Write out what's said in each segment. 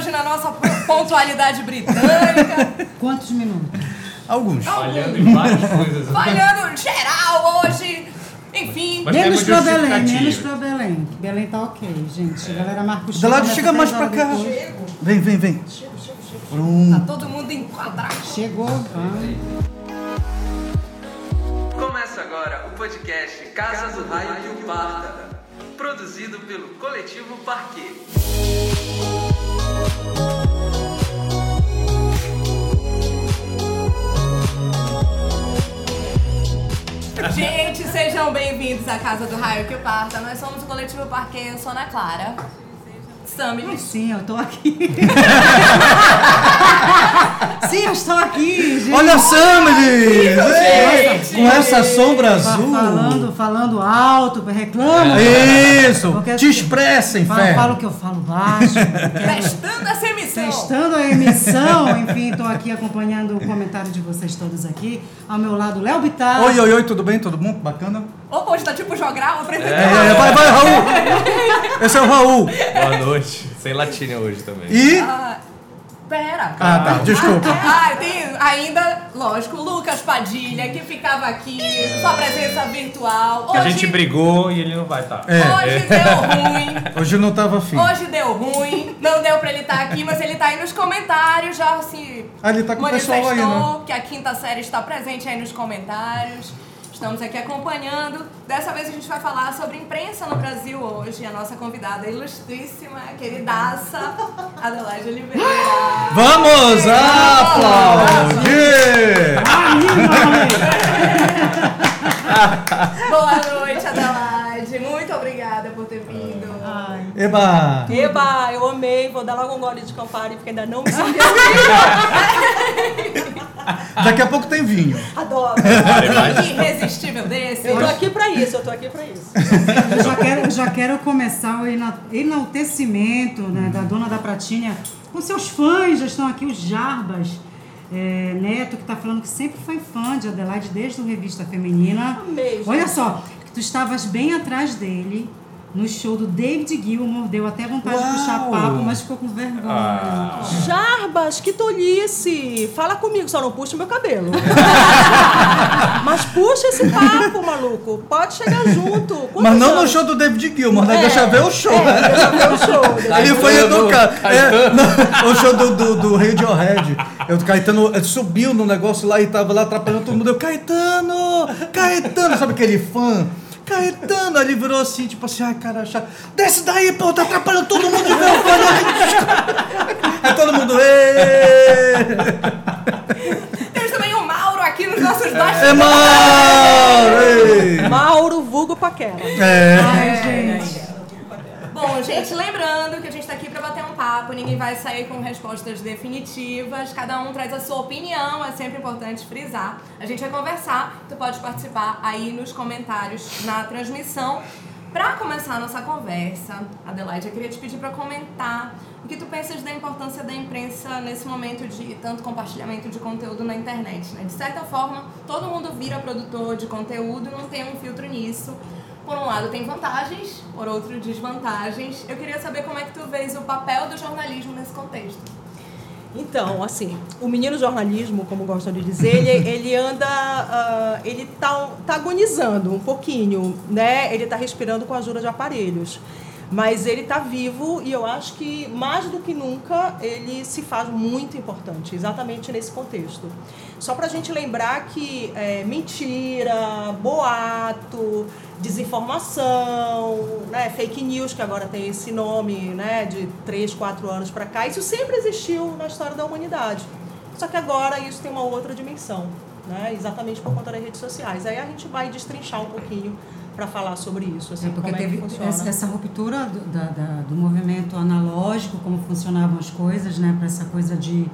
hoje na nossa pontualidade britânica. Quantos minutos? Alguns. Falhando em várias coisas. Falhando geral hoje. Enfim. Mas menos pra Belém, menos pra Belém. Belém tá ok, gente. A galera marca o começa chega mais pra cá. depois. Vem, vem, vem. Tá Pronto. todo mundo enquadrado. Chegou. Ah. Começa agora o podcast Casa do Raio que o Parta, produzido pelo Coletivo Parquet. Gente, sejam bem-vindos à Casa do Raio que Parta. Nós somos o Coletivo Parque, eu sou Ana Clara. Sammy. Ai, sim, eu tô aqui. sim, eu estou aqui, gente. Olha a Sammy! Com essa sombra azul. Falando, falando alto, reclama. Isso! Porque- Te expressa, Falo, inferno. falo que eu falo baixo. Testando essa emissão. Testando a emissão, enfim, estou aqui acompanhando o comentário de vocês todos aqui. Ao meu lado, Léo Bittar. Oi, oi, oi, tudo bem? Tudo bom? Bacana? Opa, hoje tá tipo jogral, apresentando. É, vai, vai, Raul! Esse é o Raul. Boa noite. Sem latinha hoje também. E. Ah, pera. Ah, tá, desculpa. Ah, tem ainda, lógico, o Lucas Padilha, que ficava aqui, sua presença virtual. Que a Hoje- gente brigou e ele não vai estar. É. Hoje deu ruim. Hoje não tava afim. Hoje deu ruim, não deu pra ele estar aqui, mas ele tá aí nos comentários, já se Ah, ele tá com o pessoal aí, né? que a quinta série está presente aí nos comentários. Estamos aqui acompanhando. Dessa vez a gente vai falar sobre imprensa no Brasil hoje. A nossa convidada ilustríssima, queridaça, Adelaide Oliveira. Vamos aplaudir! Boa noite, Adelaide. Muito obrigada por ter vindo. Ai, Eba! Eba, eu amei, vou dar logo um gole de Campari, porque ainda não me senti Daqui a pouco tem vinho. Adoro. Que irresistível desse. Eu tô aqui pra isso, eu tô aqui pra isso. eu já quero, eu já quero começar o ena- enaltecimento né, da dona da Pratinha com seus fãs. Já estão aqui os Jarbas. é, Neto, que está falando que sempre foi fã de Adelaide desde o Revista Feminina. Amei, Olha só, que tu estavas bem atrás dele no show do David Gilmour. Deu até vontade de puxar Uau! papo, mas ficou com vergonha. Ah. Jarbas, que tolice! Fala comigo, só não puxa o meu cabelo. Mas puxa esse papo, maluco. Pode chegar junto. Quantos Mas não no anos? show do David Gilmour, né? É, Deixa ver o show. É, deixa ver o show. Ele foi educado. É, não, o show do, do, do Radiohead. Eu, o Caetano eh, subiu no negócio lá e tava lá atrapalhando todo mundo. Eu, Caetano! Caetano! Sabe aquele fã? Caetano! Aí ele virou assim, tipo assim, ai, cara, chato. Desce daí, pô, tá atrapalhando todo mundo de ver o fã. Aí todo mundo, "Ê!" Temos também o Mauro aqui nos nossos É bastidores. Mauro! Ei! Mauro Vulgo Paquera. É. Ai, gente. Bom, gente, lembrando que a gente tá aqui pra bater um papo, ninguém vai sair com respostas definitivas, cada um traz a sua opinião, é sempre importante frisar. A gente vai conversar, tu pode participar aí nos comentários na transmissão. Pra começar a nossa conversa, Adelaide, eu queria te pedir pra comentar o que tu pensas da importância da imprensa nesse momento de tanto compartilhamento de conteúdo na internet, né? De certa forma, todo mundo vira produtor de conteúdo, não tem um filtro nisso. Por um lado tem vantagens, por outro desvantagens. Eu queria saber como é que tu vês o papel do jornalismo nesse contexto. Então, assim, o menino jornalismo, como gostam de dizer, ele, ele anda, ah, ele tá, tá agonizando um pouquinho, né? Ele tá respirando com a ajuda de aparelhos. Mas ele tá vivo e eu acho que, mais do que nunca, ele se faz muito importante, exatamente nesse contexto. Só pra gente lembrar que é, mentira, boato, desinformação, né, fake news, que agora tem esse nome né, de 3, 4 anos para cá, isso sempre existiu na história da humanidade. Só que agora isso tem uma outra dimensão, né, exatamente por conta das redes sociais. Aí a gente vai destrinchar um pouquinho para falar sobre isso, assim, É porque é teve essa, essa ruptura do, da, da- do movimento analógico, como funcionavam as coisas, né? Para essa coisa de.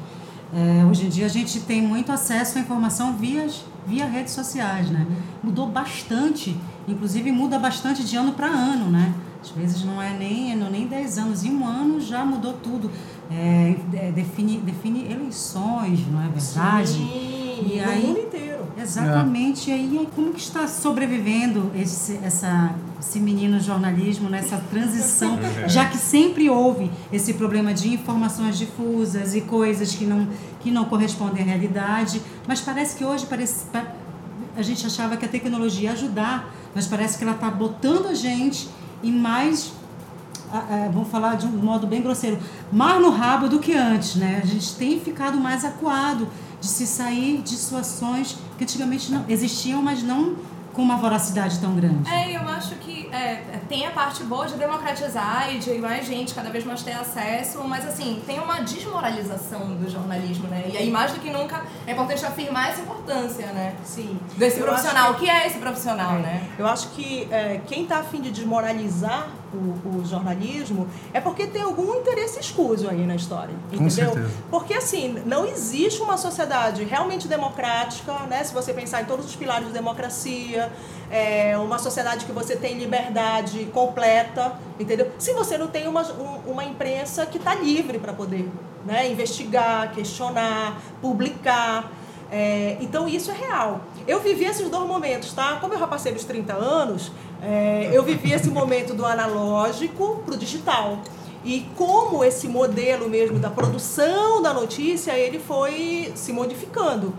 é, hoje em dia a gente tem muito acesso à informação via, via redes sociais, né? Mudou bastante, inclusive muda bastante de ano para ano, né? Às vezes não é nem, é nem 10 anos, em um ano já mudou tudo. É, é, define, define eleições, não é verdade? Sim, E aí- mundo inteiro. Exatamente. E aí, como que está sobrevivendo esse, essa, esse menino jornalismo nessa transição, já que sempre houve esse problema de informações difusas e coisas que não, que não correspondem à realidade, mas parece que hoje parece, pa- a gente achava que a tecnologia ia ajudar, mas parece que ela está botando a gente em mais ah, ah, vamos falar de um modo bem grosseiro, mais no rabo do que antes, né? A gente tem ficado mais acuado de se sair de situações que antigamente não existiam, mas não com uma voracidade tão grande. É, eu acho que é, tem a parte boa de democratizar e de mais gente cada vez mais ter acesso, mas assim, tem uma desmoralização do jornalismo, né? E aí, mais do que nunca, é importante afirmar essa importância, né? Sim. Desse Eu profissional. acho O que é esse profissional, É. né? Eu acho que é, quem está afim de desmoralizar o, o jornalismo é porque tem algum interesse escuso aí na história. Entendeu? Porque assim, não existe uma sociedade realmente democrática, né? Se você pensar em todos os pilares de democracia, é, uma sociedade que você tem liberdade completa, entendeu? Se você não tem uma, um- uma imprensa que está livre para poder né, investigar, questionar, publicar. É, então isso é real. Eu vivi esses dois momentos, tá? Como eu já passei dos 30 anos, é, eu vivi esse momento do analógico para o digital. E como esse modelo mesmo da produção da notícia, ele foi se modificando.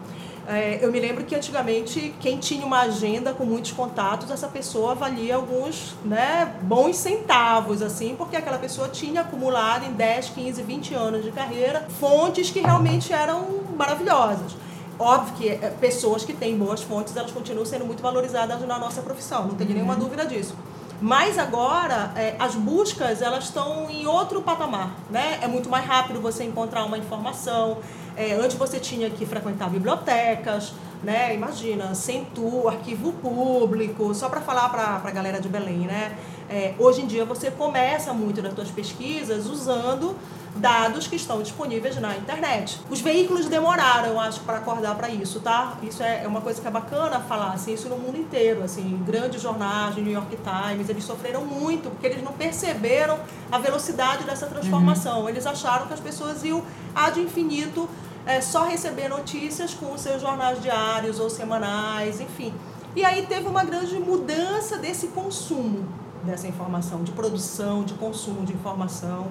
É, eu me lembro que antigamente quem tinha uma agenda com muitos contatos, essa pessoa valia alguns né, bons centavos, assim, porque aquela pessoa tinha acumulado em 10, 15, 20 anos de carreira fontes que realmente eram maravilhosas. Óbvio que é, pessoas que têm boas fontes, elas continuam sendo muito valorizadas na nossa profissão, não tenho nenhuma dúvida disso. Mas agora, é, as buscas, elas estão em outro patamar, né? É muito mais rápido você encontrar uma informação. É, antes você tinha que frequentar bibliotecas, né? Imagina, Centur, arquivo público, só para falar para a galera de Belém, né? É, hoje em dia você começa muito nas suas pesquisas usando dados que estão disponíveis na internet. Os veículos demoraram, eu acho, para acordar para isso, tá? Isso é é uma coisa que é bacana falar, assim, isso no mundo inteiro, assim, grandes jornais, New York Times, eles sofreram muito porque eles não perceberam a velocidade dessa transformação. Eles acharam que as pessoas iam ad infinito é, só receber notícias com os seus jornais diários ou semanais, enfim. E aí teve uma grande mudança desse consumo dessa informação, de produção, de consumo de informação.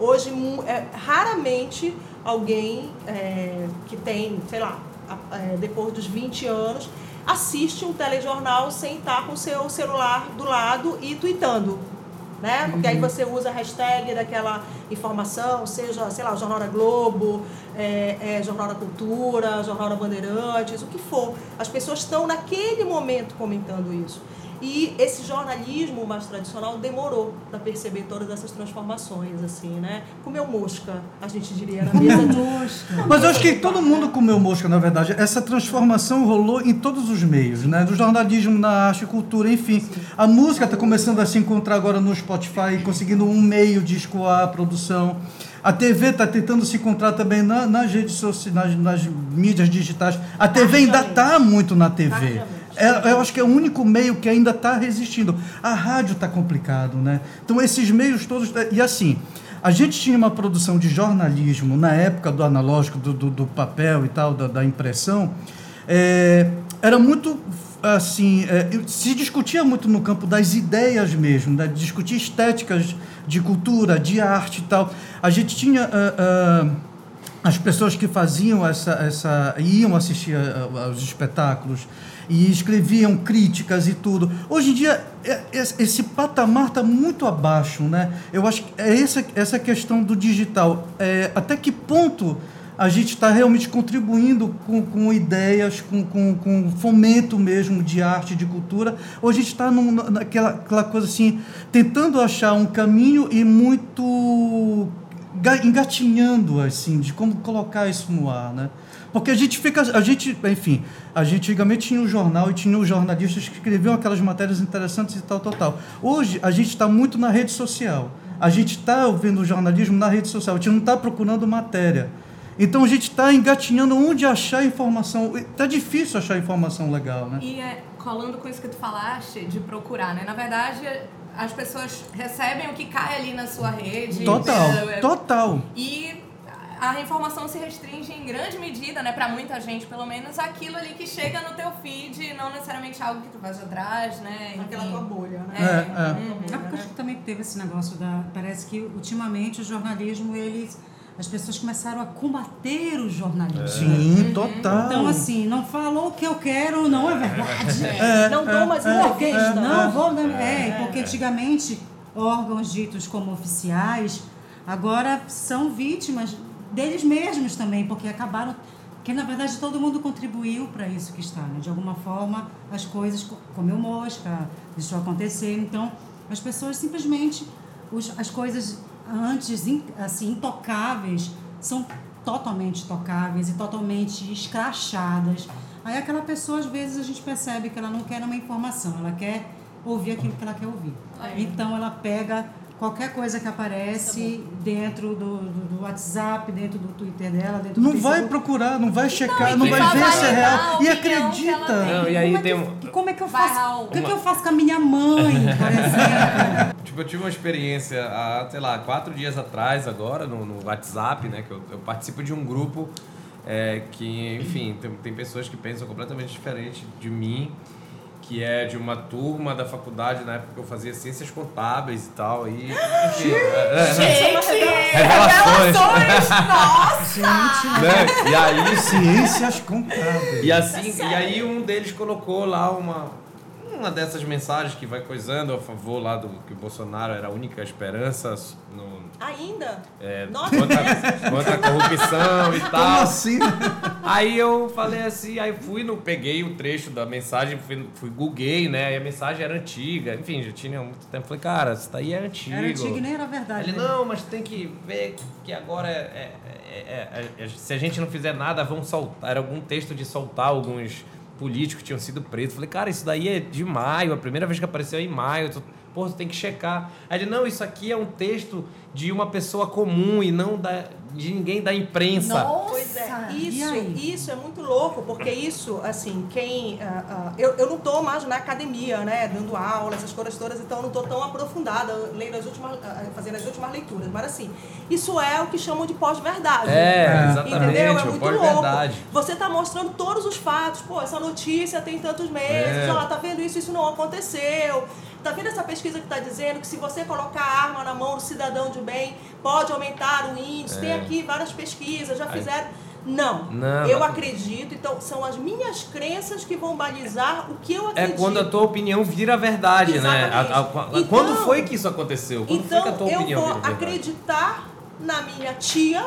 Hoje, é, raramente alguém é, que tem, sei lá, é, depois dos 20 anos, assiste um telejornal sem estar com o seu celular do lado e tweetando. Né? Porque aí você usa a hashtag daquela informação, seja, sei lá, Jornal da Globo, é, é, Jornal da Cultura, Jornal da Bandeirantes, o que for. As pessoas estão naquele momento comentando isso. E esse jornalismo mais tradicional demorou para perceber todas essas transformações, assim, né? Comeu mosca, a gente diria na mesa de Mas eu acho que todo mundo comeu mosca, na verdade. Essa transformação rolou em todos os meios, né? Do jornalismo, na arte, cultura, enfim. A música está começando a se encontrar agora no Spotify, conseguindo um meio de escoar a produção. A TV está tentando se encontrar também na- nas redes sociais, nas, nas mídias digitais. A TV ainda está muito na TV. Tardiamente. É, eu acho que é o único meio que ainda está resistindo. A rádio está complicado, né? Então esses meios todos. E assim, a gente tinha uma produção de jornalismo na época do analógico, do, do, do papel e tal, da, da impressão. é, era muito assim, é, se discutia muito no campo das ideias mesmo, né? discutir estéticas de cultura, de arte e tal. A gente tinha ah, ah, as pessoas que faziam essa, essa iam assistir aos espetáculos e escreviam críticas e tudo. Hoje em dia é- é- esse patamar está muito abaixo, né? Eu acho que é essa essa questão do digital. É, até que ponto a gente está realmente contribuindo com, com ideias, com, com, com fomento mesmo de arte, de cultura, ou a gente está naquela aquela coisa assim, tentando achar um caminho e muito ga- engatinhando assim de como colocar isso no ar, né? Porque a gente fica, a gente, enfim, a gente antigamente tinha o jornal e tinha os jornalistas que escreviam aquelas matérias interessantes e tal, tal, tal. Hoje a gente está muito na rede social. A gente está ouvindo o jornalismo na rede social. A gente não está procurando matéria. Então a gente está engatinhando onde achar informação. Está difícil achar informação legal, né? E é, colando com isso que tu falaste, de procurar, né? Na verdade, as pessoas recebem o que cai ali na sua rede. Total, É, é, total. E a informação se restringe em grande medida, né, pra muita gente, pelo menos, aquilo ali que chega no teu feed, não necessariamente algo que tu faz atrás, né? Aquela tua bolha, né? É, É, é. uhum. É porque acho que também teve esse negócio da. Parece que ultimamente o jornalismo, eles. As pessoas começaram a combater o jornalismo. Sim, total. Então, assim, não falou o que eu quero, não é verdade. não dou mais Porque, entrevista. não, vou. É, porque antigamente órgãos ditos como oficiais agora são vítimas deles mesmos também, porque acabaram. Que na verdade todo mundo contribuiu para isso que está, né? De alguma forma as coisas co- comeu mosca, deixou acontecer. Então as pessoas simplesmente os, as coisas antes assim intocáveis são totalmente tocáveis e totalmente escrachadas. Aí aquela pessoa às vezes a gente percebe que ela não quer uma informação, ela quer ouvir aquilo que ela quer ouvir. É. Então ela pega qualquer coisa que aparece dentro do, do, do WhatsApp, dentro do Twitter dela, dentro Não do vai Facebook. procurar, não vai checar, não que vai vai ver se é real. E acredita. Não, e aí como, tem é um- que, como é que eu Vai, faço? O que, é que eu faço com a minha mãe, por exemplo? Tipo, eu tive uma experiência há, sei lá, quatro dias atrás agora, no, no WhatsApp, né? Que eu, eu participo de um grupo é, que, enfim, tem, tem pessoas que pensam completamente diferente de mim, que é de uma turma da faculdade, na época que eu fazia ciências contábeis e tal. E, é, é, Gente! Revelações. Nossa! né? E aí, Ciências contábeis. E assim, e aí um deles colocou lá uma uma dessas mensagens que vai coisando a favor lá do que o Bolsonaro era a única esperança no, Ainda? é, Nossa, contra, contra a corrupção e Como tal. assim? Aí eu falei assim, aí fui no peguei o trecho da mensagem, fui, fui googlei, né? Aí a mensagem era antiga, enfim, já tinha muito tempo. Falei, cara, isso daí é antigo. Era antigo e nem era verdade. Ele, né? não, mas tem que ver que agora é, é- é- é- é- se a gente não fizer nada, vão soltar. Era algum texto de soltar alguns políticos que tinham sido presos. Falei, cara, isso daí é de maio, a primeira vez que apareceu é em maio. Tu, pô, tu tem que checar. Aí ele, não, isso aqui é um texto de uma pessoa comum e não da, de ninguém da imprensa. Pois é, isso, isso é muito louco, porque isso, assim, quem. ah, ah, eu, eu não tô mais na academia, né, dando aula, essas coisas todas, então eu não tô tão aprofundada, lendo as últimas, ah, fazendo as últimas leituras. Mas assim, isso é o que chamam de pós-verdade. É, exatamente, Entendeu? É muito pós-verdade. louco. Você tá mostrando todos os fatos. Pô, essa notícia tem tantos meses, É. ó, tá vendo isso, isso não aconteceu. Tá vendo essa pesquisa que tá dizendo que se você colocar a arma na mão do cidadão de bem, pode aumentar o índice. Tem É. aqui várias pesquisas, já Aí- fizeram. Não, Não, eu acredito, então são as minhas crenças que vão balizar o que eu É acredito. quando a tua opinião vira verdade, né? Exatamente. A- a- a- Então- quando foi que isso aconteceu? Quando Então foi que a tua eu opinião vou virou verdade? acreditar na minha tia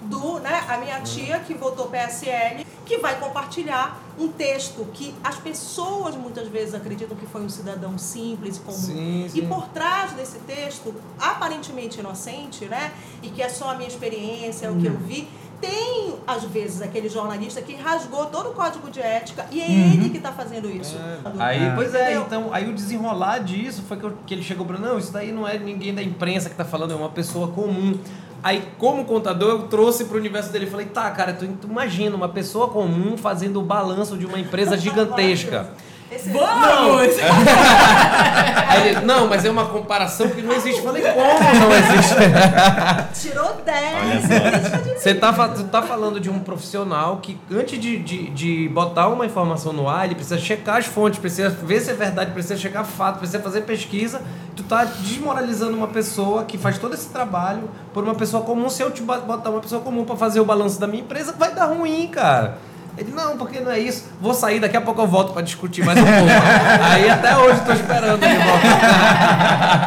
do, né, a minha tia que votou PSL, que vai compartilhar um texto que as pessoas muitas vezes acreditam que foi um cidadão simples e comum. Sim, E sim. por trás desse texto, aparentemente inocente, né, e que é só a minha experiência, o que eu vi, tem às vezes aquele jornalista que rasgou todo o código de ética e é ele que está fazendo isso. Aí, pois é, Entendeu? então, aí o desenrolar disso foi que, eu- que ele chegou pra não, isso daí não é ninguém da imprensa que tá falando, é uma pessoa comum. Aí, como contador, eu trouxe pro universo dele. Falei, tá, cara, tu, tu imagina uma pessoa comum fazendo o balanço de uma empresa gigantesca. Esse- Vamos! Aí ele, não, mas é uma comparação que não existe. Falei, como não existe? Tirou 10. Olha só. Você tá, tá falando de um profissional que, antes de, de, de botar uma informação no ar, ele precisa checar as fontes, precisa ver se é verdade, precisa checar fato, precisa fazer pesquisa. Tu tá desmoralizando uma pessoa que faz todo esse trabalho por uma pessoa comum. Se eu te bo- botar uma pessoa comum pra fazer o balanço da minha empresa, vai dar ruim, cara. Ele, não, porque não é isso. Vou sair, daqui a pouco eu volto pra discutir mais um pouco. Aí até hoje eu tô esperando ele voltar.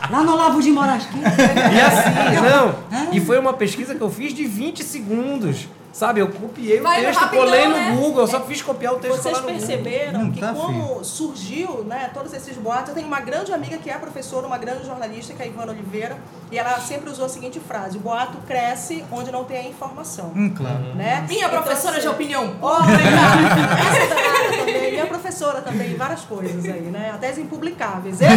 Lá no Olavo de Moraes. E assim, não. E foi uma pesquisa que eu fiz de 20 segundos. Sabe, eu copiei o Vai no texto, rapidão, colei no né? Google, eu só fiz copiar o texto Vocês colar no Google. perceberam Não que tá, como surgiu né, todos esses boatos, eu tenho uma grande amiga que é professora, uma grande jornalista, que é a Ivana Oliveira, e ela sempre usou a seguinte frase, o boato cresce onde não tem a informação. Hum, claro. Né? Minha Então, professora assim, de opinião Olha, essa danada também, minha professora também, várias coisas aí, né? Até as impublicáveis. É.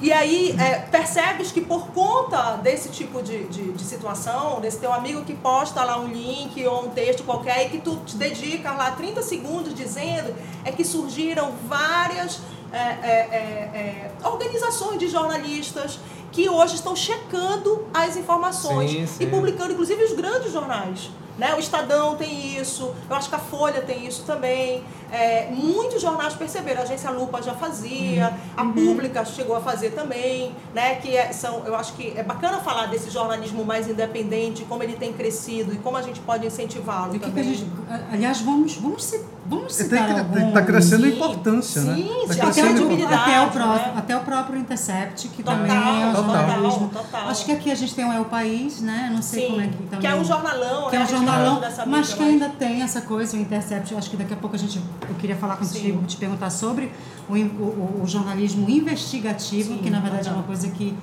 E aí, é, percebes que por conta desse tipo de, de, de situação, desse teu amigo que posta lá um link ou um texto qualquer e que tu te dedica lá 30 segundos dizendo, é que surgiram várias é, é, é, é, organizações de jornalistas que hoje estão checando as informações Sim, sim. e publicando, inclusive os grandes jornais. Né? O Estadão tem isso, eu acho que a Folha tem isso também. É, muitos jornais perceberam, a agência Lupa já fazia, a Pública chegou a fazer também, né? Que é- são, eu acho que é bacana falar desse jornalismo mais independente, como ele tem crescido e como a gente pode incentivá-lo E o que, também. a gente. Aliás, vamos, vamos, ci- vamos citar tem, alguns. que- tá crescendo a Sim, importância, né? sim, Tá sim, Até Tem o, crescendo credibilidade, até, o pró- né? até o próprio Intercept, que Total, também é um total, jornalismo. total. Acho que aqui a gente tem o É o País, né? Não sei Sim, como é que também. que é um jornalão, Que é né? um gente jornalão, mas que ainda tem essa coisa, o Intercept. Acho que daqui a pouco a gente. Eu queria falar contigo, Sim. te perguntar sobre o, o- o- jornalismo investigativo, Sim, que na verdade é total. uma coisa que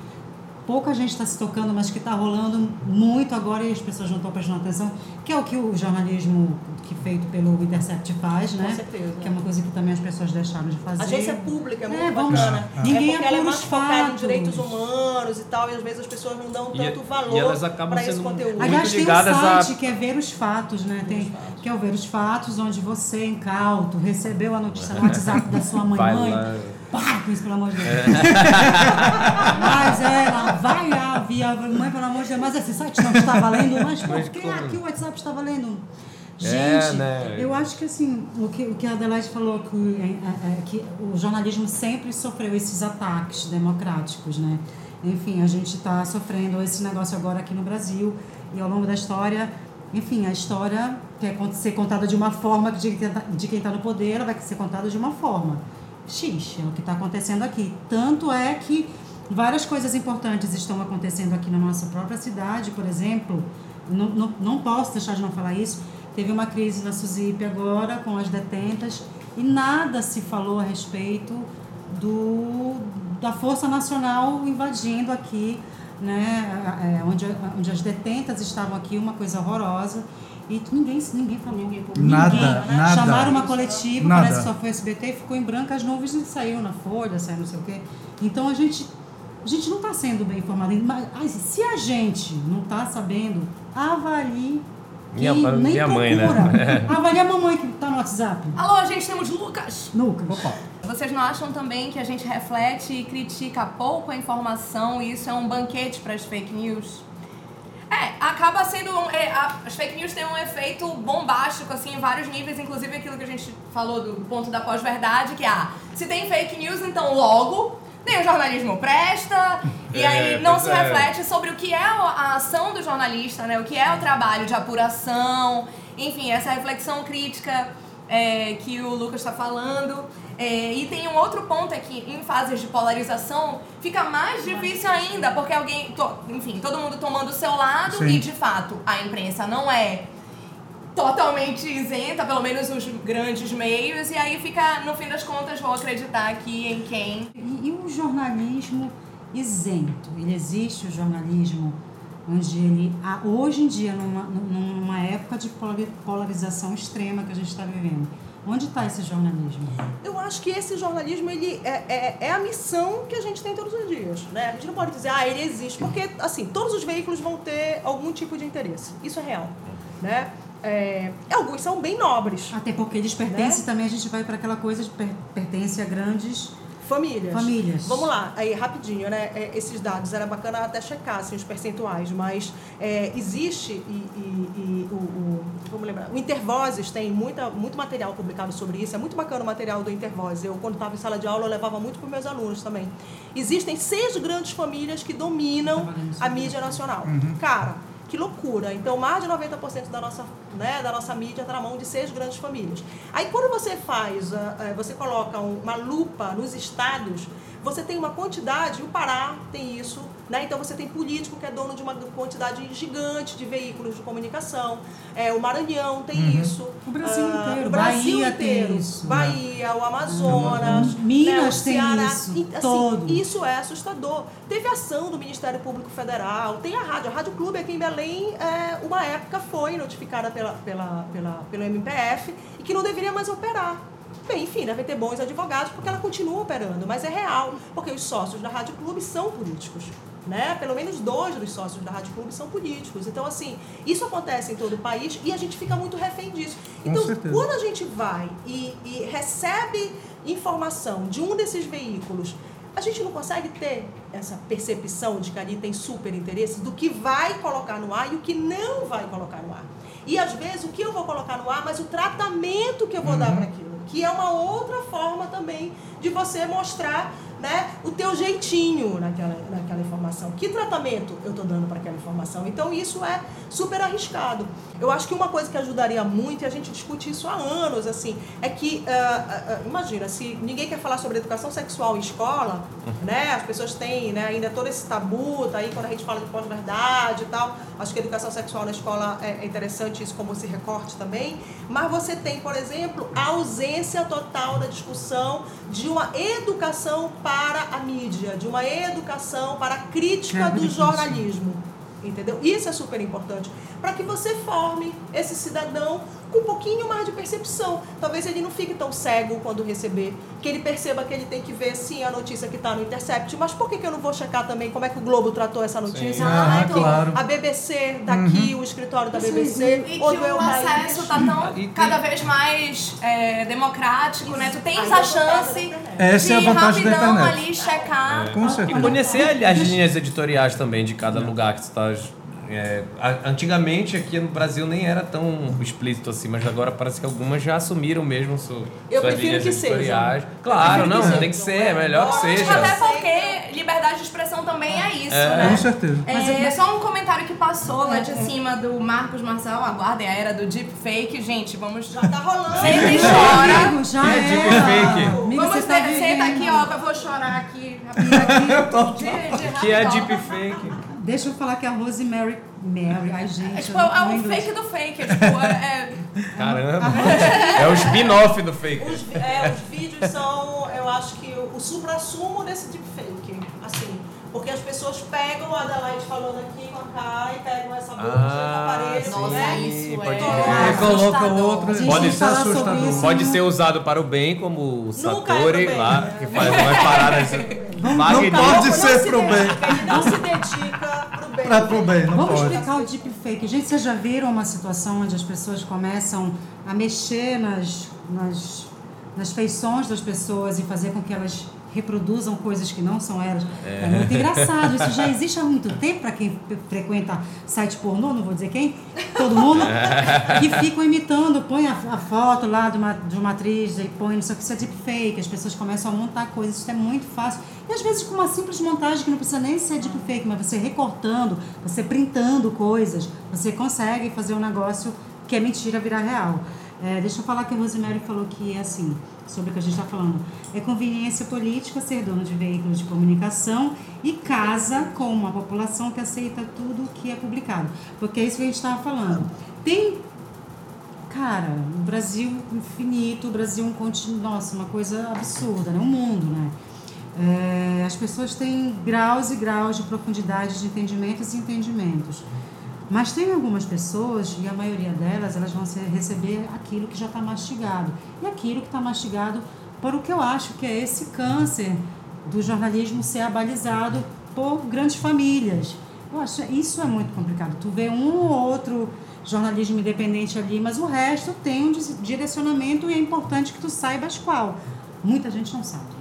pouca gente está se tocando, mas que está rolando muito agora e as pessoas não estão prestando atenção, que é o que o jornalismo que feito pelo Intercept faz, né? Com certeza. Que é uma coisa que também as pessoas deixaram de fazer. Agência pública é muito É, vamos- bacana. é. Ninguém é porque ela é mais focada em fatos. direitos humanos e tal, e às vezes as pessoas não dão E- tanto e valor elas acabam para esse sendo conteúdo. Aliás, tem um ligadas a- site que é Ver os Fatos, né? Tem, que é o Ver os Fatos, onde você, incauto, recebeu a notícia no WhatsApp da sua mãe. Vai mãe, lá. Para com isso, pelo amor de Deus. Mas ela vai lá, via mãe, pelo amor de Deus, mas esse site não está valendo, mas por Mas que como? aqui o WhatsApp está valendo? É, Gente, né? eu acho que assim, o que, o que a Adelaide falou, que, é, é, que o jornalismo sempre sofreu esses ataques democráticos, né? Enfim, a gente está sofrendo esse negócio agora aqui no Brasil e ao longo da história, enfim, a história quer ser contada de uma forma de tá- de quem está no poder, ela vai ser contada de uma forma. X, é o que está acontecendo aqui. Tanto é que várias coisas importantes estão acontecendo aqui na nossa própria cidade, por exemplo. Não, não, não posso deixar de não falar isso. Teve uma crise na SUSIP agora com as detentas e nada se falou a respeito do, da Força Nacional invadindo aqui, né, é, onde, onde as detentas estavam aqui, uma coisa horrorosa. E ninguém, ninguém falou. Ninguém, Nada, nada. Chamaram uma coletiva, Nada. parece que só foi SBT, ficou em branco as nuvens e saiu na Folha, saiu não sei o quê. Então a gente, a gente não está sendo bem informado. Mas se a gente não está sabendo, avalie. Minha- nem minha mãe, né? procura. Avalie a mamãe que está no WhatsApp. Alô, gente, temos Lucas. Lucas. Opa. Vocês não acham também que a gente reflete e critica pouco a informação e isso é um banquete para as fake news? É, acaba sendo. um- é, a- as fake news têm um efeito bombástico, assim, em vários níveis, inclusive aquilo que a gente falou do ponto da pós-verdade, que ah, se tem fake news, então logo nem o jornalismo presta, e É, aí não pois se é. reflete sobre o que é a ação do jornalista, né? O que é o trabalho de apuração, enfim, essa reflexão crítica é, que o Lucas está falando. É, e tem um outro ponto é que em fases de polarização fica mais difícil ainda, porque alguém, to- enfim, todo mundo tomando o seu lado Sim. e de fato a imprensa não é totalmente isenta, pelo menos os grandes meios, e aí fica, no fim das contas, vou acreditar aqui em quem E, e o jornalismo isento? Ele existe o jornalismo onde ele, hoje em dia, numa, numa época de polari- polarização extrema que a gente está vivendo, onde está esse jornalismo? Eu acho que esse jornalismo ele é, é, é a missão que a gente tem todos os dias. Né? A gente não pode dizer, ah, ele existe, porque assim, todos os veículos vão ter algum tipo de interesse. Isso é real. Né? É, alguns são bem nobres. Até porque eles pertencem Né? também, a gente vai para aquela coisa de per, pertence a grandes Famílias. Famílias. Vamos lá, aí rapidinho, né? É, esses dados era bacana até checar assim, os percentuais, mas é, existe e, e- e o, o- vamos lembrar, o Intervozes tem muita, muito material publicado sobre isso. É muito bacana o material do Intervozes. Eu quando estava em sala de aula eu levava muito para meus alunos também. Existem seis grandes famílias que dominam a mídia nacional. Cara. Que loucura! Então, mais de 90% da nossa, né, da nossa mídia está na mão de seis grandes famílias. Aí, quando você faz, ah, eh, você coloca um- uma lupa nos estados, você tem uma quantidade, o Pará tem isso, né? Então você tem político que é dono de uma quantidade gigante de veículos de comunicação, é, o Maranhão tem isso, O Brasil ah, inteiro, o Brasil Bahia tem inteiro, isso. Bahia, o Amazonas, Minas né, o tem Ceará, isso, E, assim, todo. Isso é assustador. Teve ação do Ministério Público Federal, tem a rádio, a Rádio Clube aqui em Belém, é, uma época foi notificada pela, pela, pela, pelo MPF e que não deveria mais operar. Bem, enfim, deve ter bons advogados porque ela continua operando, mas é real, porque os sócios da Rádio Clube são políticos. Né? Pelo menos dois dos sócios da Rádio Clube são políticos. Então, assim, isso acontece em todo o país e a gente fica muito refém disso. Então, quando a gente vai e, e recebe informação de um desses veículos a gente não consegue ter essa percepção de que ali tem super interesse do que vai colocar no ar e o que não vai colocar no ar. E às vezes o que eu vou colocar no ar, mas o tratamento que eu vou dar para aquilo, que é uma outra forma também de você mostrar né, o teu jeitinho naquela, naquela informação. Que tratamento eu estou dando para aquela informação? Então isso é super arriscado. Eu acho que uma coisa que ajudaria muito, e a gente discute isso há anos, assim, é que, uh, uh, imagina, se ninguém quer falar sobre educação sexual em escola, né, as pessoas têm né, ainda todo esse tabu, tá aí quando a gente fala de pós-verdade e tal, acho que educação sexual na escola é, é interessante isso como se recorte também, mas você tem, por exemplo, a ausência total da discussão de uma educação para a mídia, de uma educação para a crítica do jornalismo. Entendeu? Isso é super importante. Para que você forme esse cidadão com um pouquinho mais de percepção. Talvez ele não fique tão cego quando receber, que ele perceba que ele tem que ver sim a notícia que está no Intercept. Mas por que, que eu não vou checar também como é que o Globo tratou essa notícia? Ah, é que claro. A BBC daqui, o escritório da BBC, E ou que El o acesso tá tão E tem- cada vez mais é, democrático, né? Tu tens a chance. Essa de é a vantagem da rapidão internet. ali checar. Com E certeza. conhecer as linhas editoriais também de cada lugar que você está. É, antigamente aqui no Brasil nem era tão explícito assim, mas agora parece que algumas já assumiram mesmo su, Eu suas prefiro linhas que seja. editoriais. Claro, prefiro não, que seja. tem que ser, é melhor que seja. Até porque liberdade de expressão também é isso, né? Com certeza. É, só um comentário que passou lá de cima do Marcos Marçal, aguardem a era do deepfake. Gente, vamos. Já tá rolando. Sempre chora. Amigo, já É é. deepfake. Amigo, Vamos você tá senta aqui, ó, que eu vou chorar aqui. rapidinho. De- de Que é rapidão. deepfake. Deixa eu falar que a Rosemary. Mary, ai gente. É tipo, é um inglês. fake do fake. É, tipo, é, Caramba. É o spin-off do fake. Os, é, os vídeos são, eu acho que o, o supra-sumo desse deepfake. Assim, porque as pessoas pegam a Adelaide falando aqui com a cara e pegam essa boca Ah, do aparelho, Nossa, né? isso pode é. crer. Aí coloca assustador. outro. Pode ser assustador. Pode ser usado para o bem, como o Nunca é Satori lá, né? que faz umas paradas. Não magníficas. pode Não ser se pro bem. dedica, Ele não se dedica pro bem. Pra pro bem, não Vamos pode. explicar o deepfake. Gente, vocês já viram uma situação onde as pessoas começam a mexer nas, nas, nas feições das pessoas e fazer com que elas reproduzam coisas que não são elas? É, muito engraçado. Isso já existe há muito tempo para quem frequenta site pornô, não vou dizer quem, todo mundo, que ficam imitando, põe a, a foto lá de uma, de uma atriz e põe, não sei o que, isso é deepfake. As pessoas começam a montar coisas, isso é muito fácil. E às vezes com uma simples montagem que não precisa nem ser deepfake, mas você recortando, você printando coisas, você consegue fazer um negócio que é mentira virar real. É, deixa eu falar que a Rosemary falou que é assim, sobre o que a gente está falando. É conveniência política ser dono de veículos de comunicação e casa com uma população que aceita tudo que é publicado. Porque é isso que a gente estava falando. Tem Cara, o Brasil infinito, o Brasil um continente, nossa, uma coisa absurda, né? Um mundo, né? É, as pessoas têm graus e graus de profundidade de entendimentos e entendimentos. Mas tem algumas pessoas, e a maioria delas, elas vão receber aquilo que já está mastigado. E aquilo que está mastigado por o que eu acho que é esse câncer do jornalismo ser abalizado por grandes famílias. Eu acho isso é muito complicado. Tu vê um ou outro jornalismo independente ali, mas o resto tem um direcionamento e é importante que tu saibas qual. Muita gente não sabe.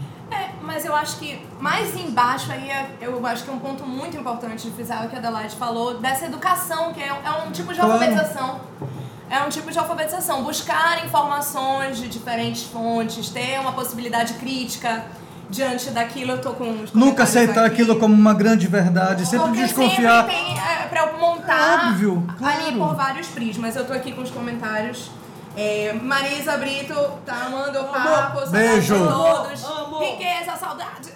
É, mas eu acho que mais embaixo aí, é- eu acho que é um ponto muito importante de frisar o que a Adelaide falou, dessa educação, que é, é um tipo de alfabetização. É um tipo de alfabetização. Buscar informações de diferentes fontes, ter uma possibilidade crítica diante daquilo. Eu tô com os Nunca aceitar aqui. aquilo como uma grande verdade, sempre Porque desconfiar. sempre tem é, pra montar Óbvio, ali claro. por vários prismas. Eu tô aqui com os comentários. É, Marisa Brito tá amando o papo. saudade Beijo. todos. Amo. Riqueza, saudade.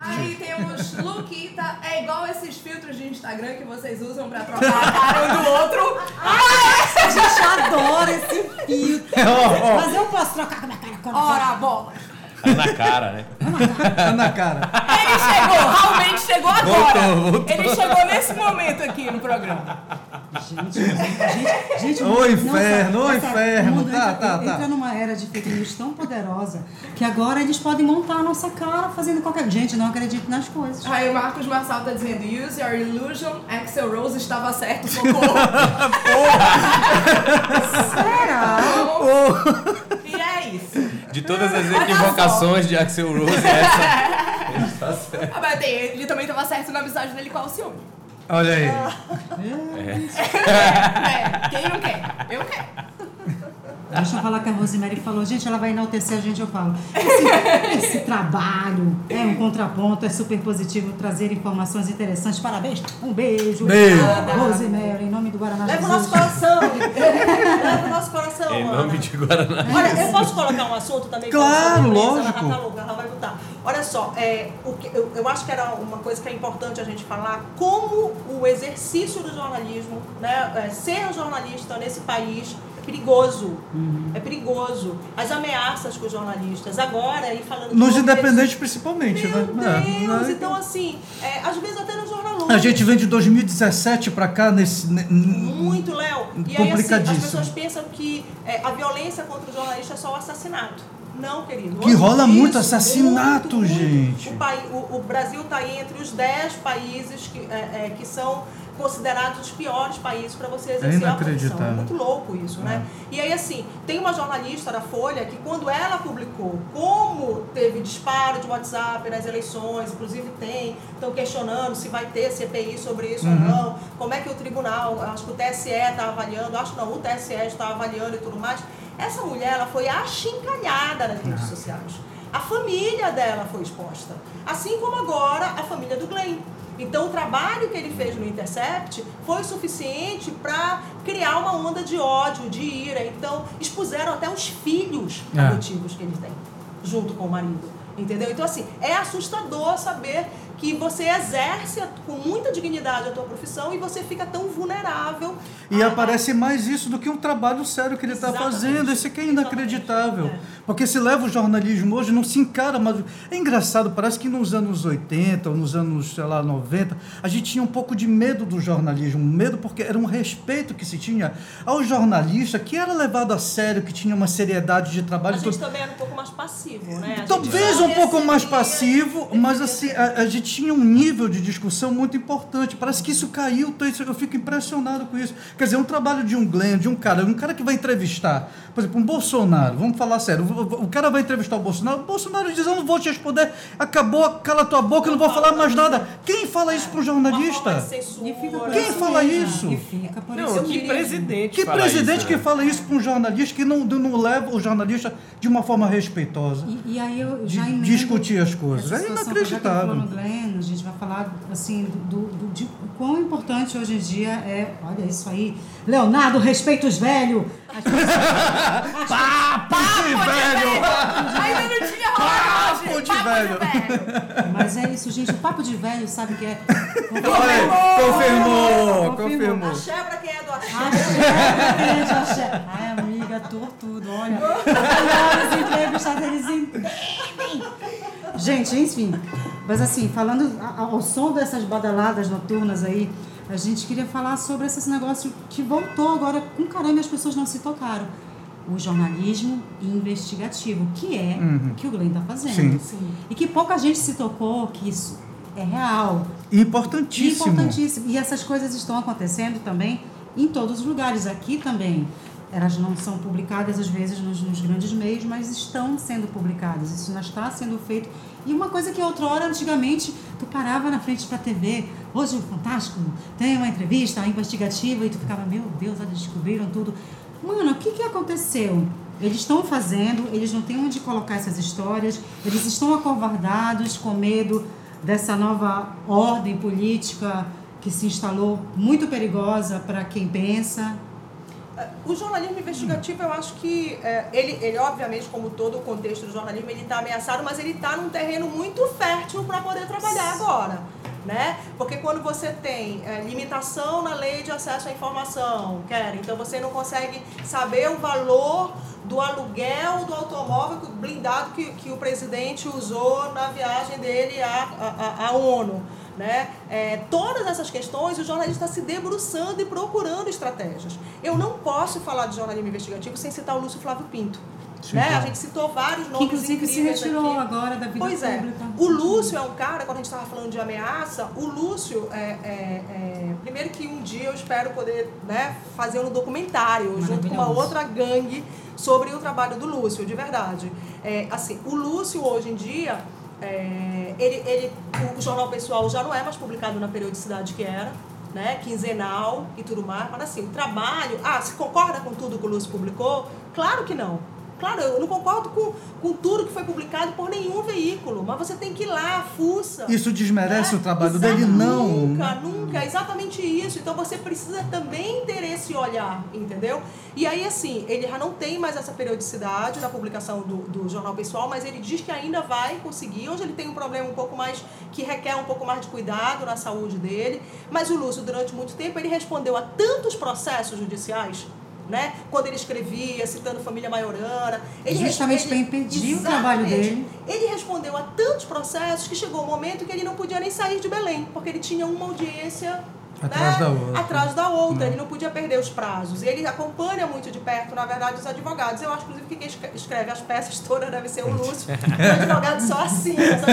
Aí temos Luquita, é igual esses filtros de Instagram que vocês usam pra trocar a cara um do outro. A gente adora esse filtro. Ó, Mas eu posso trocar com a minha cara quando Ora, bola. Tá na cara, né? tá na cara. Ele chegou, realmente chegou agora. Voltou, voltou. Ele chegou nesse momento aqui no programa. Gente, gente, gente, Ô, inferno, ô, inferno. mundo Tá, entra, tá, tá. entra numa era de fake news tão poderosa que agora eles podem montar a nossa cara fazendo qualquer. Gente, não acredito nas coisas. Aí o Marcos Marçal tá dizendo Use your illusion, Axel Rose estava certo, socorro. Será? é isso. De todas as equivocações de Axel Rose, essa. Ele está sei, ele também tava certo na amizade dele com a Alcione. Olha aí. É, quem não quer? Eu quero. Deixa eu falar que a Rosemary falou, gente, ela vai enaltecer a gente, eu falo. Esse, esse trabalho é um contraponto, é super positivo trazer informações interessantes. Parabéns. Um beijo. Beijo. Obrigada, Rosemary, em nome do Guaraná Leva o nosso coração. Leva o nosso coração, Em Ana. nome de Guaraná. Olha, eu posso colocar um assunto também? Claro, lógico. Ela tá louca, ela vai botar. Olha só, é, o que, eu, eu acho que era uma coisa que é importante a gente falar, como o exercício do jornalismo, né, é, ser jornalista nesse país é perigoso. É perigoso. As ameaças com os jornalistas. Agora, e falando... Nos independentes, principalmente, Meu né? Deus, É, então assim, é, às vezes até no jornal A gente vem de 2017 pra cá nesse. ne- Muito, Léo. E aí, assim, as pessoas pensam que é, a violência contra o jornalista é só o assassinato. Não, querido. Que rola Isso, muito assassinato, muito, muito. gente. O, pai- o- o Brasil está entre os 10 países que, é, é, que são considerados os piores países para você exercer a profissão. É muito louco isso, né? E aí, assim, tem uma jornalista da Folha que quando ela publicou como teve disparo de WhatsApp nas eleições, inclusive tem, estão questionando se vai ter CPI sobre isso Uhum. ou não, como é que o tribunal, acho que o TSE está avaliando, acho que não, o TSE está avaliando e tudo mais. Essa mulher, ela foi achincalhada nas redes sociais. A família dela foi exposta. Assim como agora a família do Glenn. Então, o trabalho que ele fez no Intercept foi suficiente para criar uma onda de ódio, de ira. Então, expuseram até os filhos É. adotivos que ele tem, junto com o marido. Entendeu? Então, assim, é assustador saber que você exerce a- com muita dignidade a tua profissão e você fica tão vulnerável. E a- aparece mais isso do que um trabalho sério que ele está fazendo. Esse aqui é inacreditável. É. Porque se leva o jornalismo hoje, não se encara mais. É engraçado, parece que nos anos 80 ou nos anos, sei lá, 90, a gente tinha um pouco de medo do jornalismo. Medo porque era um respeito que se tinha ao jornalista, que era levado a sério, que tinha uma seriedade de A trabalho. gente Tudo. também era um pouco mais passivo, né? A gente Talvez um pouco mais passivo, mas assim, a, a gente tinha um nível de discussão muito importante. Parece que isso caiu, isso- eu fico impressionado com isso. Quer dizer, um trabalho de um Glenn, de um cara, um cara que vai entrevistar, por exemplo, um Bolsonaro, vamos falar sério, o, cara vai entrevistar o Bolsonaro, o Bolsonaro diz, eu não vou te responder, acabou, cala tua boca, eu não vou falar mais nada. Quem fala isso para um jornalista? de Quem fala isso? Não, que presidente Que fala presidente isso, que né? fala isso para um jornalista que não, não leva o jornalista de uma forma respeitosa? E, e aí eu De já emendo discutir as coisas. É inacreditável. Glenn, a gente vai falar assim do, do, do- de o quão importante hoje em dia é, olha isso aí, Leonardo, respeita os velhos. Papo de velho! Ainda não tinha rolado Papo de velho. Mas é isso, gente, o papo de velho, sabe o que é? Confirmou, Confirmou. confirmou. Axé pra quem é do axé. Axé, gente, axé. Ai, amiga, tortudo, olha. Olha, os entrevistados, eles entendem. Gente, enfim. Mas assim, falando ao som dessas badaladas noturnas aí, a gente queria falar sobre esse negócio que voltou agora com caramba e as pessoas não se tocaram. O jornalismo investigativo, que é o que o Glenn está fazendo. Sim. E que pouca gente se tocou que isso é real, Importantíssimo. Importantíssimo. E essas coisas estão acontecendo também em todos os lugares. Aqui também. Elas não são publicadas, às vezes, nos, nos grandes meios, mas estão sendo publicadas. Isso já está sendo feito. E uma coisa que outrora, antigamente, tu parava na frente para a TV. Hoje, o Fantástico tem uma entrevista investigativa e tu ficava, meu Deus, eles descobriram tudo. Mano, o que, que aconteceu? Eles estão fazendo, eles não têm onde colocar essas histórias, eles estão acovardados com medo dessa nova ordem política que se instalou, muito perigosa para quem pensa. O jornalismo investigativo, eu acho que é, ele, ele, obviamente, como todo o contexto do jornalismo, ele está ameaçado, mas ele está num terreno muito fértil para poder trabalhar agora. Né? Porque quando você tem é, limitação na lei de acesso à informação, quer, então você não consegue saber o valor do aluguel do automóvel blindado que, que o presidente usou na viagem dele à, à, à ONU. Né? É, todas essas questões, o jornalista está se debruçando e procurando estratégias. Eu não posso falar de jornalismo investigativo sem citar o Lúcio Flávio Pinto. Sim, né? A gente citou vários Que nomes inclusive se incríveis retirou aqui. agora da vida Pois é. pública. O Lúcio é um cara, quando a gente estava falando de ameaça, o Lúcio, é, é, é, primeiro que um dia eu espero poder né, fazer um documentário junto com uma outra gangue sobre o trabalho do Lúcio, de verdade. É, assim, o Lúcio hoje em dia, É, ele, ele, o jornal pessoal já não é mais publicado na periodicidade que era, né? Quinzenal e tudo mais. Mas assim, o trabalho. Ah, você concorda com tudo que o Lúcio publicou? Claro que não. Claro, eu não concordo com, com tudo que foi publicado por nenhum veículo, mas você tem que ir lá, fuça. Isso desmerece né? o trabalho Exato, dele? Não. Nunca, nunca. É exatamente isso. Então você precisa também ter esse olhar, entendeu? E aí, assim, ele já não tem mais essa periodicidade na publicação do, do jornal pessoal, mas ele diz que ainda vai conseguir. Hoje ele tem um problema um pouco mais, que requer um pouco mais de cuidado na saúde dele. Mas o Lúcio, durante muito tempo, ele respondeu a tantos processos judiciais né? Quando ele escrevia, citando família maiorana. Ele Justamente para impedir o trabalho dele. Ele respondeu a tantos processos que chegou um momento que ele não podia nem sair de Belém, porque ele tinha uma audiência Atrás né? da outra. Atrás da outra. Ele não podia perder os prazos. E ele acompanha muito de perto, na verdade, os advogados. Eu acho, inclusive, que quem escre- escreve as peças todas deve ser o Lúcio. Os advogados só assim, essa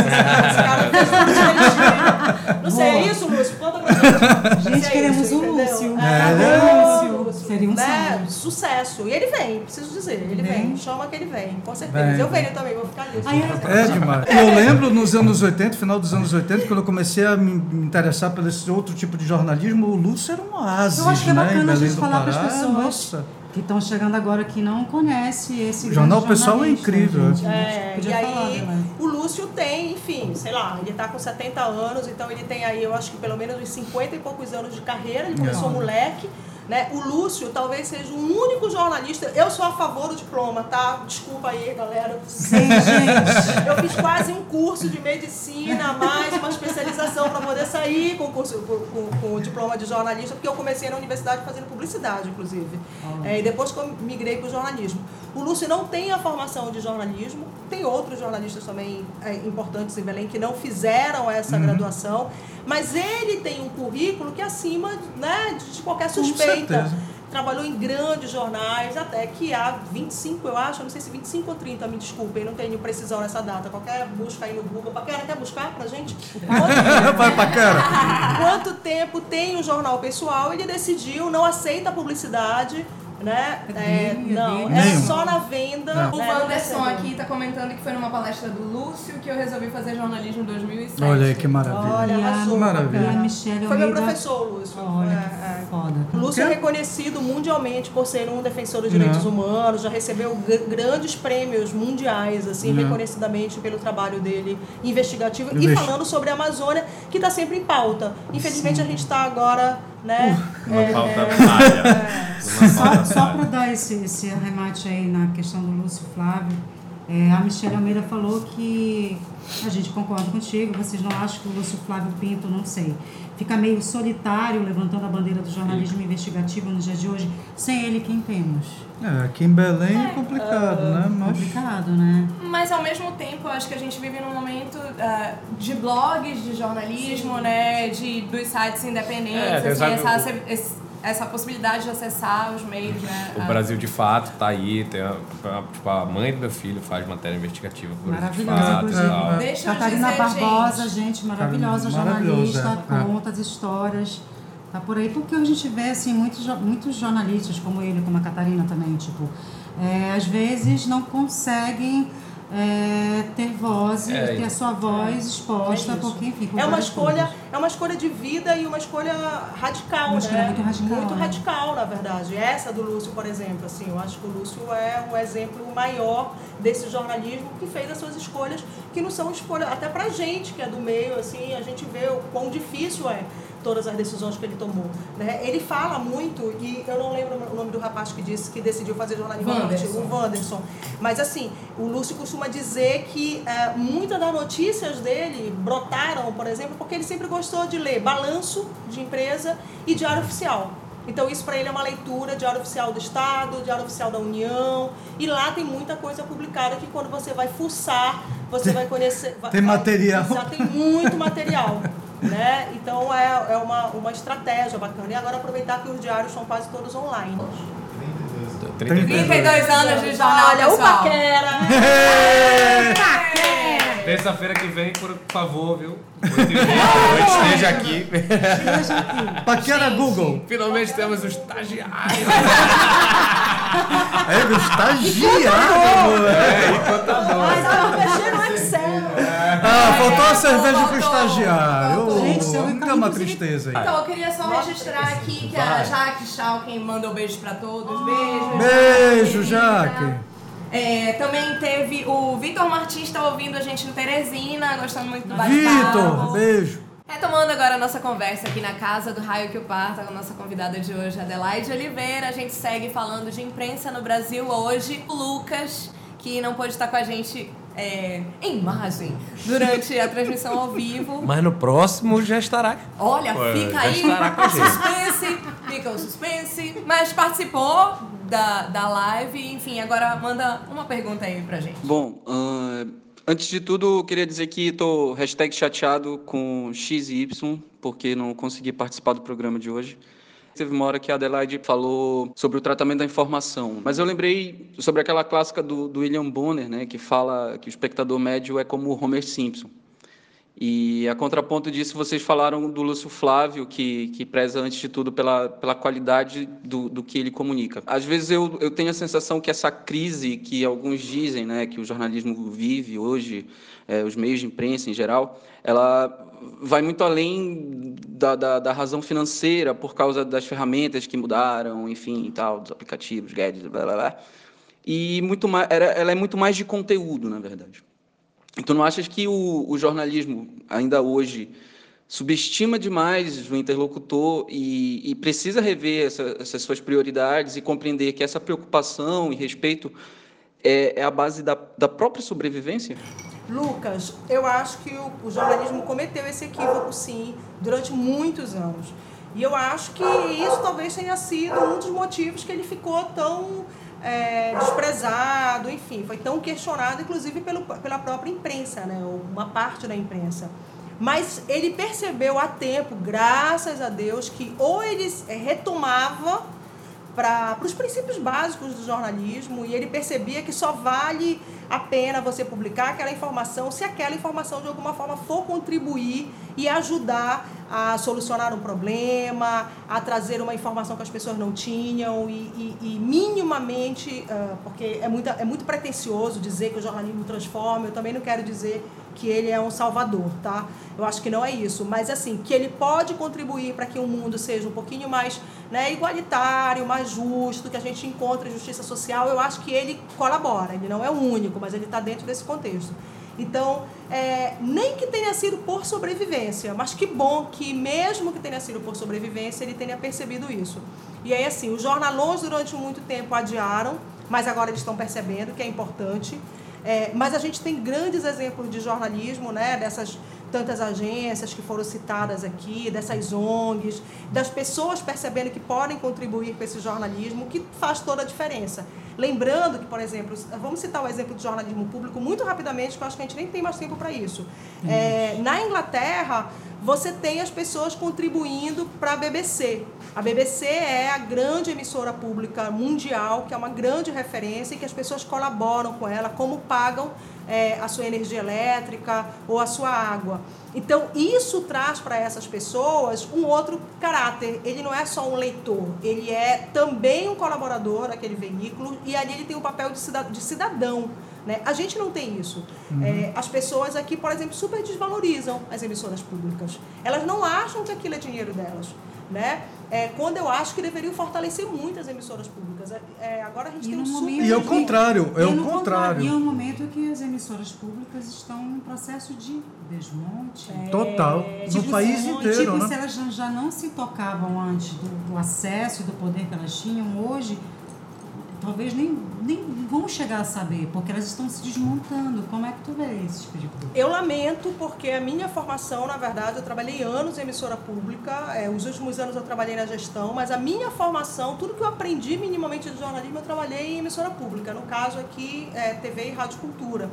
Não sei, é isso, Lúcio? Conta pra gente. Gente, é queremos isso, o entendeu? Lúcio. É, Cadê o o Lúcio? Seria um né? sonho. Sucesso. E ele vem, preciso dizer. Ele vem. Vem. Chama que ele vem, com certeza. Vem, eu venho também, vou ficar ali. Ai, eu- É demais. Eu lembro nos anos 80, final dos anos 80, quando eu comecei a me interessar por esse outro tipo de jornalismo, o Lúcio era um oásis, Eu acho que é né? bacana a Belém gente do falar para as Pará. pessoas Nossa. que estão chegando agora que não conhece esse O jornal pessoal é jornalista, incrível. gente. A gente É, e falar, aí, né? o Lúcio tem, enfim, sei lá, ele tá com 70 anos, então ele tem aí, eu acho que pelo menos uns 50 e poucos anos de carreira, ele começou É. moleque, né? O Lúcio talvez seja o único jornalista, eu sou a favor do diploma, tá? Desculpa aí, galera. Sim, gente. Eu fiz quase um curso de medicina, mais uma especialização para poder sair com, o curso, com, com- com o diploma de jornalista, porque eu comecei na universidade fazendo publicidade, inclusive. É, e depois que eu migrei para o jornalismo. O Lúcio não tem a formação de jornalismo, tem outros jornalistas também é, importantes em Belém que não fizeram essa graduação, mas ele tem um currículo que é acima né, de qualquer suspeita trabalhou em grandes jornais, até que há 25, eu acho, não sei se 25 ou 30, me desculpem, não tenho precisão nessa data. Qualquer busca aí no Google. Paquera, quer buscar pra gente? Quanto, cara. quanto tempo tem o jornal pessoal? Ele decidiu, não aceita a publicidade, né? É não, é só na venda. Não. O Wanderson aqui tá comentando que foi numa palestra do Lúcio que eu resolvi fazer jornalismo em 2007. Olha aí que maravilha. Olha, E a- arrasou. Maravilha. E. Michelle Foi meu professor, Lúcio. Olha, É, é. que foda. O Lúcio é reconhecido mundialmente por ser um defensor dos direitos Não. humanos, já recebeu gr- grandes prêmios mundiais, assim, Não. reconhecidamente pelo trabalho dele investigativo e Investi- falando sobre a Amazônia, que está sempre em pauta. Infelizmente a gente está agora, né? Uma é, pauta é. Uma Só, só para dar esse, esse arremate aí na questão do Lúcio Flávio, é, a Michelle Almeida falou que a gente concorda contigo, vocês não acham que o Lúcio Flávio Pinto, não sei, fica meio solitário levantando a bandeira do jornalismo investigativo nos dias de hoje, sem ele quem temos? É, aqui em Belém é complicado, né? Mas Complicado, né? Mas ao mesmo tempo, acho que a gente vive num momento ah, de blogs de jornalismo, né? De, dos sites independentes, É, assim, essa, essa possibilidade de acessar os meios, né? O Brasil de Fato tá aí, tem a, tipo, a mãe do meu filho faz matéria investigativa o Brasil de Maravilhosa, Fato tal. Deixa eu Catarina dizer, Barbosa, gente, maravilhosa Maravilhosa, jornalista, é. conta as histórias. Tá por aí, porque a gente vê assim, muitos, muitos jornalistas como ele, como a Catarina também, tipo, é, às vezes não conseguem é, ter voz, É, ter a sua voz exposta, É porque enfim. É uma escolha, coisas. é uma escolha de vida e uma escolha radical, Uma né? escolha muito radical, Muito né? radical, na verdade. Essa do Lúcio, por exemplo, assim, eu acho que o Lúcio é um exemplo maior desse jornalismo que fez as suas escolhas, que não são escolhas até pra gente que é do meio, assim, a gente vê o quão difícil é todas as decisões que ele tomou, né? Ele fala muito e eu não lembro o nome do rapaz que disse que decidiu fazer jornalismo, Wanderson. o Wanderson. Mas assim, o Lúcio costuma dizer que é, muitas das notícias dele brotaram, por exemplo, porque ele sempre gostou de ler balanço de empresa e diário oficial. Então isso para ele é uma leitura diário oficial do Estado, diário oficial da União, e lá tem muita coisa publicada que quando você vai fuçar, você vai conhecer. tem vai- material. Exato, tem muito material. Né? Então é, é uma, uma estratégia bacana. E agora aproveitar que os diários são quase todos online. 32 32 anos de jornal Olha, o pessoal. Paquera! Terça-feira que vem, por favor, viu? E meia da noite, esteja aqui. Paquera Google. Finalmente temos o estagiário. É, o estagiário. É, e contador. Mas ela mexer no Excel. Ah, faltou a É, cerveja pro estagiário. Gente, eu me dá uma tristeza aí. Então, eu queria só registrar aqui que a. Jaque Schalken mandou beijo pra todos. Beijo. Beijo, Jaque. Jaque. É, também teve o Vitor Martins, tá ouvindo a gente no Teresina, gostando muito do bate-papo. Vitor, beijo. Retomando agora a nossa conversa aqui na casa do Raio que o Parta, com a nossa convidada de hoje, Adelaide Oliveira. A gente segue falando de imprensa no Brasil hoje. O Lucas, que não pôde estar com a gente é, em imagem durante a transmissão ao vivo. Mas no próximo já estará. Olha, fica já aí o suspense, fica o suspense. Mas participou da, da live, enfim, agora manda uma pergunta aí pra gente. Bom, ahn, antes de tudo, eu queria dizer que estou hashtag chateado com X e Y, porque não consegui participar do programa de hoje. Teve uma hora que a Adelaide falou sobre o tratamento da informação, mas eu lembrei sobre aquela clássica do, do William Bonner, né, que fala que o espectador médio é como o Homer Simpson. E a contraponto disso, vocês falaram do Lúcio Flávio, que, que preza, antes de tudo, pela, pela qualidade do, do que ele comunica. Às vezes eu, eu tenho a sensação que essa crise que alguns dizem né, que o jornalismo vive hoje, eh, os meios de imprensa em geral, ela vai muito além da, da, da razão financeira, por causa das ferramentas que mudaram, enfim, tal, dos aplicativos, gadgets, blá, blá, blá. E muito mais, era, ela é muito mais de conteúdo, na verdade. Então, não achas que o, o jornalismo, ainda hoje, subestima demais o interlocutor e, e precisa rever essa, essas suas prioridades e compreender que essa preocupação e respeito é, é a base da, da própria sobrevivência? Lucas, eu acho que o, o jornalismo cometeu esse equívoco, sim, durante muitos anos. E eu acho que isso talvez tenha sido um dos motivos que ele ficou tão é, desprezado, enfim, foi tão questionado, inclusive pelo, pela própria imprensa, né, uma parte da imprensa. Mas ele percebeu a tempo, graças a Deus, que ou ele é, retomava para os princípios básicos do jornalismo e ele percebia que só vale a pena você publicar aquela informação se aquela informação de alguma forma for contribuir e ajudar a solucionar um problema, a trazer uma informação que as pessoas não tinham e, e, e minimamente, uh, porque é, muita, é muito pretencioso dizer que o jornalismo transforma, eu também não quero dizer que ele é um salvador, tá? Eu acho que não é isso, mas assim, que ele pode contribuir para que o mundo seja um pouquinho mais né, igualitário, mais justo, que a gente encontre justiça social, eu acho que ele colabora, ele não é o único, mas ele está dentro desse contexto. Então, é, nem que tenha sido por sobrevivência, mas que bom que, mesmo que tenha sido por sobrevivência, ele tenha percebido isso. E aí, assim, os jornalões durante muito tempo adiaram, mas agora eles estão percebendo que é importante. É, mas a gente tem grandes exemplos de jornalismo, né, dessas tantas agências que foram citadas aqui, dessas ONGs, das pessoas percebendo que podem contribuir com esse jornalismo, que faz toda a diferença. Lembrando que, por exemplo, vamos citar o exemplo do jornalismo público muito rapidamente, que eu acho que a gente nem tem mais tempo para isso. É, na Inglaterra, você tem as pessoas contribuindo para a BBC. A BBC é a grande emissora pública mundial, que é uma grande referência e que as pessoas colaboram com ela, como pagam é, a sua energia elétrica ou a sua água. Então, isso traz para essas pessoas um outro caráter. Ele não é só um leitor, ele é também um colaborador daquele veículo e ali ele tem o um papel de cidadão. Né? A gente não tem isso. Uhum. É, as pessoas aqui, por exemplo, super desvalorizam as emissoras públicas. Elas não acham que aquilo é dinheiro delas. Né? É, quando eu acho que deveriam fortalecer muito as emissoras públicas. É, agora a gente E tem um super... momento E é o contrário, é e o no contrário. E é o momento que as emissoras públicas estão em processo de desmonte. Total. No Tipo, país se- inteiro, tipo, né? se elas já- já não se tocavam antes do, do acesso e do poder que elas tinham, hoje talvez nem, nem vão chegar a saber, porque elas estão se desmontando. Como é que tu vê esse tipo de coisa? Eu lamento porque a minha formação, na verdade, eu trabalhei anos em emissora pública, é, os últimos anos eu trabalhei na gestão, mas a minha formação, tudo que eu aprendi minimamente de jornalismo, eu trabalhei em emissora pública, no caso aqui, é, TV e Rádio Cultura.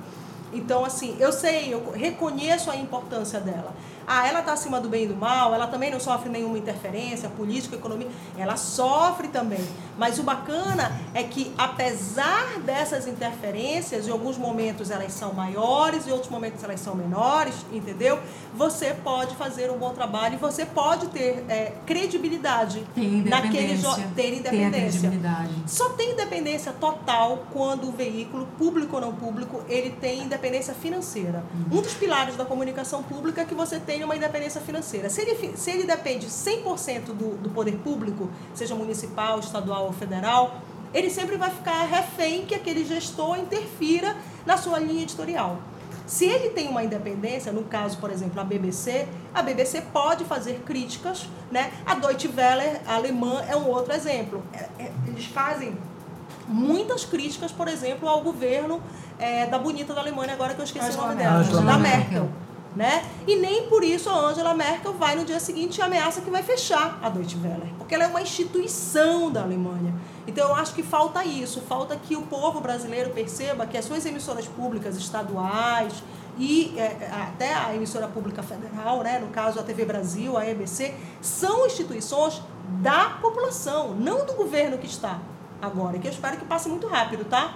Então, assim, eu sei, eu reconheço a importância dela. Ah, ela está acima do bem e do mal, ela também não sofre nenhuma interferência política, economia, ela sofre também. Mas o bacana é que, apesar dessas interferências, em alguns momentos elas são maiores, em outros momentos elas são menores, entendeu? Você pode fazer um bom trabalho e você pode ter é, credibilidade Tem naquele independência. ter Tem independência. credibilidade. Só tem independência total quando o veículo, público ou não público, ele tem independência financeira. Um dos pilares da comunicação pública é que você tenha uma independência financeira. Se ele, se ele depende 100% do, do poder público, seja municipal, estadual ou federal, ele sempre vai ficar refém que aquele gestor interfira na sua linha editorial. Se ele tem uma independência, no caso, por exemplo, a BBC, a BBC pode fazer críticas, né? A Deutsche Welle a alemã é um outro exemplo. É- é- eles fazem muitas críticas, por exemplo, ao governo é, da bonita da Alemanha, agora que eu esqueci Angela o nome dela, Angela da Merkel. Merkel. Né? E nem por isso a Angela Merkel vai no dia seguinte e ameaça que vai fechar a Deutsche Welle, porque ela é uma instituição da Alemanha. Então eu acho que falta isso, falta que o povo brasileiro perceba que as suas emissoras públicas estaduais e é, até a emissora pública federal, né, no caso a TV Brasil, a EBC, são instituições da população, não do governo que está agora, que eu espero que passe muito rápido, tá?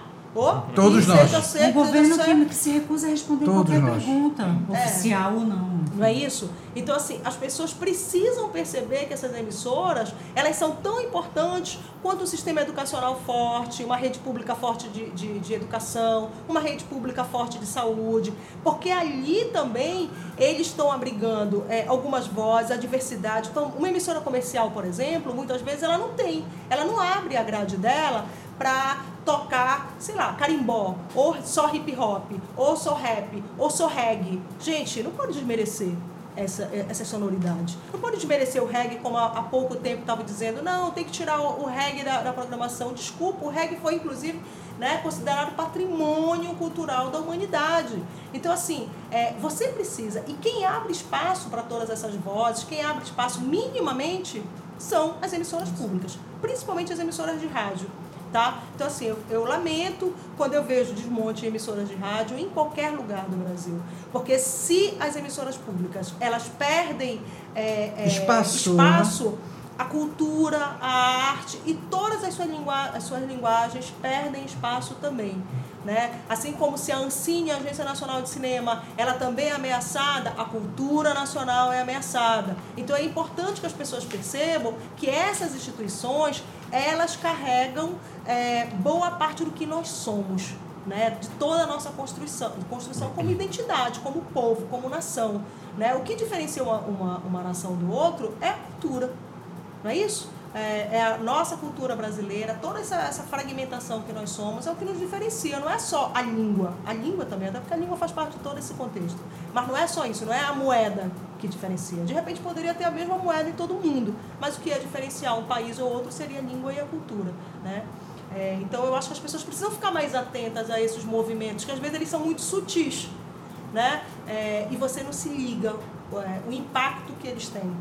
Todos e nós. certo, Um governo seja que, se recusa a responder Todos qualquer nós. pergunta, É. oficial ou não. Não é isso? Então, assim, as pessoas precisam perceber que essas emissoras, elas são tão importantes quanto um sistema educacional forte, uma rede pública forte de, de, de educação, uma rede pública forte de saúde, porque ali também eles estão abrigando é, algumas vozes, a diversidade. Então, uma emissora comercial, por exemplo, muitas vezes ela não tem, ela não abre a grade dela para tocar, sei lá, carimbó, ou só hip hop, ou só rap, ou só reggae. Gente, não pode desmerecer essa, essa sonoridade. Não pode desmerecer o reggae, como há, pouco tempo estava dizendo, não, tem que tirar o, o reggae da, da programação. Desculpa, o reggae foi, inclusive, né, considerado patrimônio cultural da humanidade. Então, assim, é, você precisa, e quem abre espaço para todas essas vozes, quem abre espaço minimamente, são as emissoras públicas, principalmente as emissoras de rádio. Tá? Então, assim, eu, eu lamento quando eu vejo desmonte em emissoras de rádio em qualquer lugar do Brasil. Porque se as emissoras públicas elas perdem é, é, Espaço, espaço, a cultura, a arte e todas as suas, lingua as suas linguagens perdem espaço também. Né? Assim como se a Ancine, a Agência Nacional de Cinema, ela também é ameaçada, a cultura nacional é ameaçada. Então é importante que as pessoas percebam que essas instituições, elas carregam é, boa parte do que nós somos, né? de toda a nossa construção, construção como identidade, como povo, como nação. Né? O que diferencia uma, uma, uma nação do outro é a cultura, não é isso? É, é a nossa cultura brasileira, toda essa, essa fragmentação que nós somos é o que nos diferencia, não é só a língua. A língua também, até porque a língua faz parte de todo esse contexto. Mas não é só isso, não é a moeda que diferencia. De repente poderia ter a mesma moeda em todo mundo, mas o que é diferenciar um país ou outro seria a língua e a cultura. Né? É, então eu acho que as pessoas precisam ficar mais atentas a esses movimentos, que às vezes eles são muito sutis, né? É, e você não se liga é, o impacto que eles têm.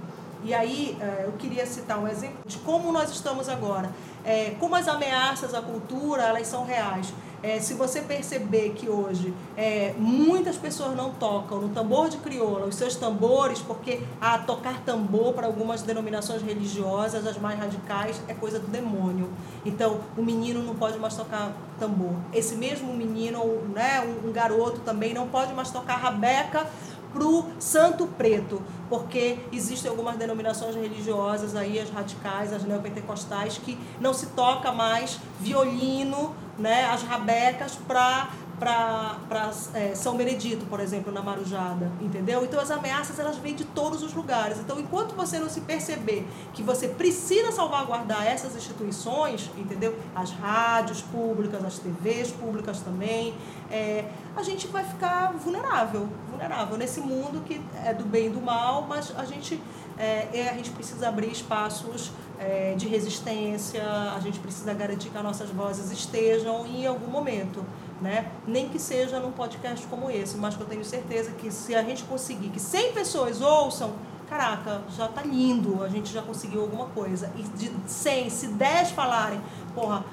E aí é, eu queria citar um exemplo de como nós estamos agora. É, como as ameaças à cultura elas são reais. É, se você perceber que hoje é, muitas pessoas não tocam no tambor de crioula os seus tambores, porque a tocar tambor para algumas denominações religiosas, as mais radicais, é coisa do demônio. Então, o menino não pode mais tocar tambor. Esse mesmo menino, né, um garoto também, não pode mais tocar rabeca pro santo preto, porque existem algumas denominações religiosas aí, as radicais, as neopentecostais, que não se toca mais violino, né, as rabecas para para é, São Benedito, por exemplo, na Marujada, entendeu? Então as ameaças elas vêm de todos os lugares. Então enquanto você não se perceber que você precisa salvaguardar essas instituições, entendeu? As rádios públicas, as TVs públicas também, é, a gente vai ficar vulnerável, vulnerável nesse mundo que é do bem e do mal, mas a gente é, a gente precisa abrir espaços é, de resistência, a gente precisa garantir que as nossas vozes estejam em algum momento. Né? Nem que seja num podcast como esse, mas que eu tenho certeza que se a gente conseguir que 100 pessoas ouçam, caraca, já tá lindo, a gente já conseguiu alguma coisa. E de 100, se 10 falarem, porra,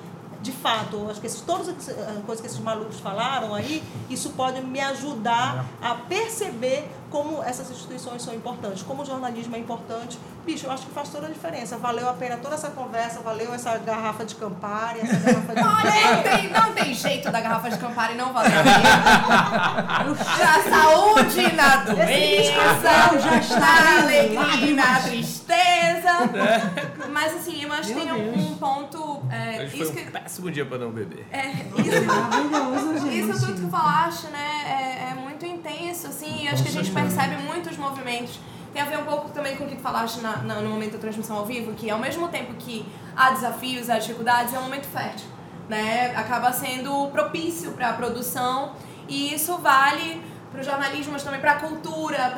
de fato, acho que esses, todas as coisas que esses malucos falaram aí, isso pode me ajudar a perceber como essas instituições são importantes, como o jornalismo é importante. Bicho, eu acho que faz toda a diferença. Valeu a pena toda essa conversa, valeu essa garrafa de Campari, essa garrafa de... Olha, não tem, não tem jeito da garrafa de Campari não valer a pena. Saúde na doença, já está na alegria e na tristeza. Mas assim, eu acho que tem um ponto... É, Hoje isso foi um que, péssimo dia pra não beber. é, isso, Maravilhoso, gente. Isso tudo que tu falaste, né, é, é muito intenso, assim, e acho que a gente percebe muitos movimentos. Tem a ver um pouco também com o que tu falaste na, na- no momento da transmissão ao vivo, que ao mesmo tempo que há desafios, há dificuldades, é um momento fértil, né? Acaba sendo propício para a produção e isso vale para o jornalismo, mas também para a cultura,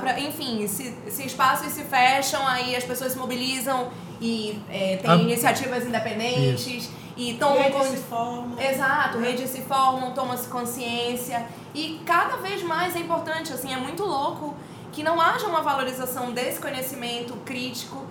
para, enfim, se, se espaços se fecham, aí as pessoas se mobilizam e é, tem Ah, iniciativas independentes e tomam Redes se formam. Exato, redes se formam, toma-se consciência e cada vez mais é importante, assim, é muito louco que não haja uma valorização desse conhecimento crítico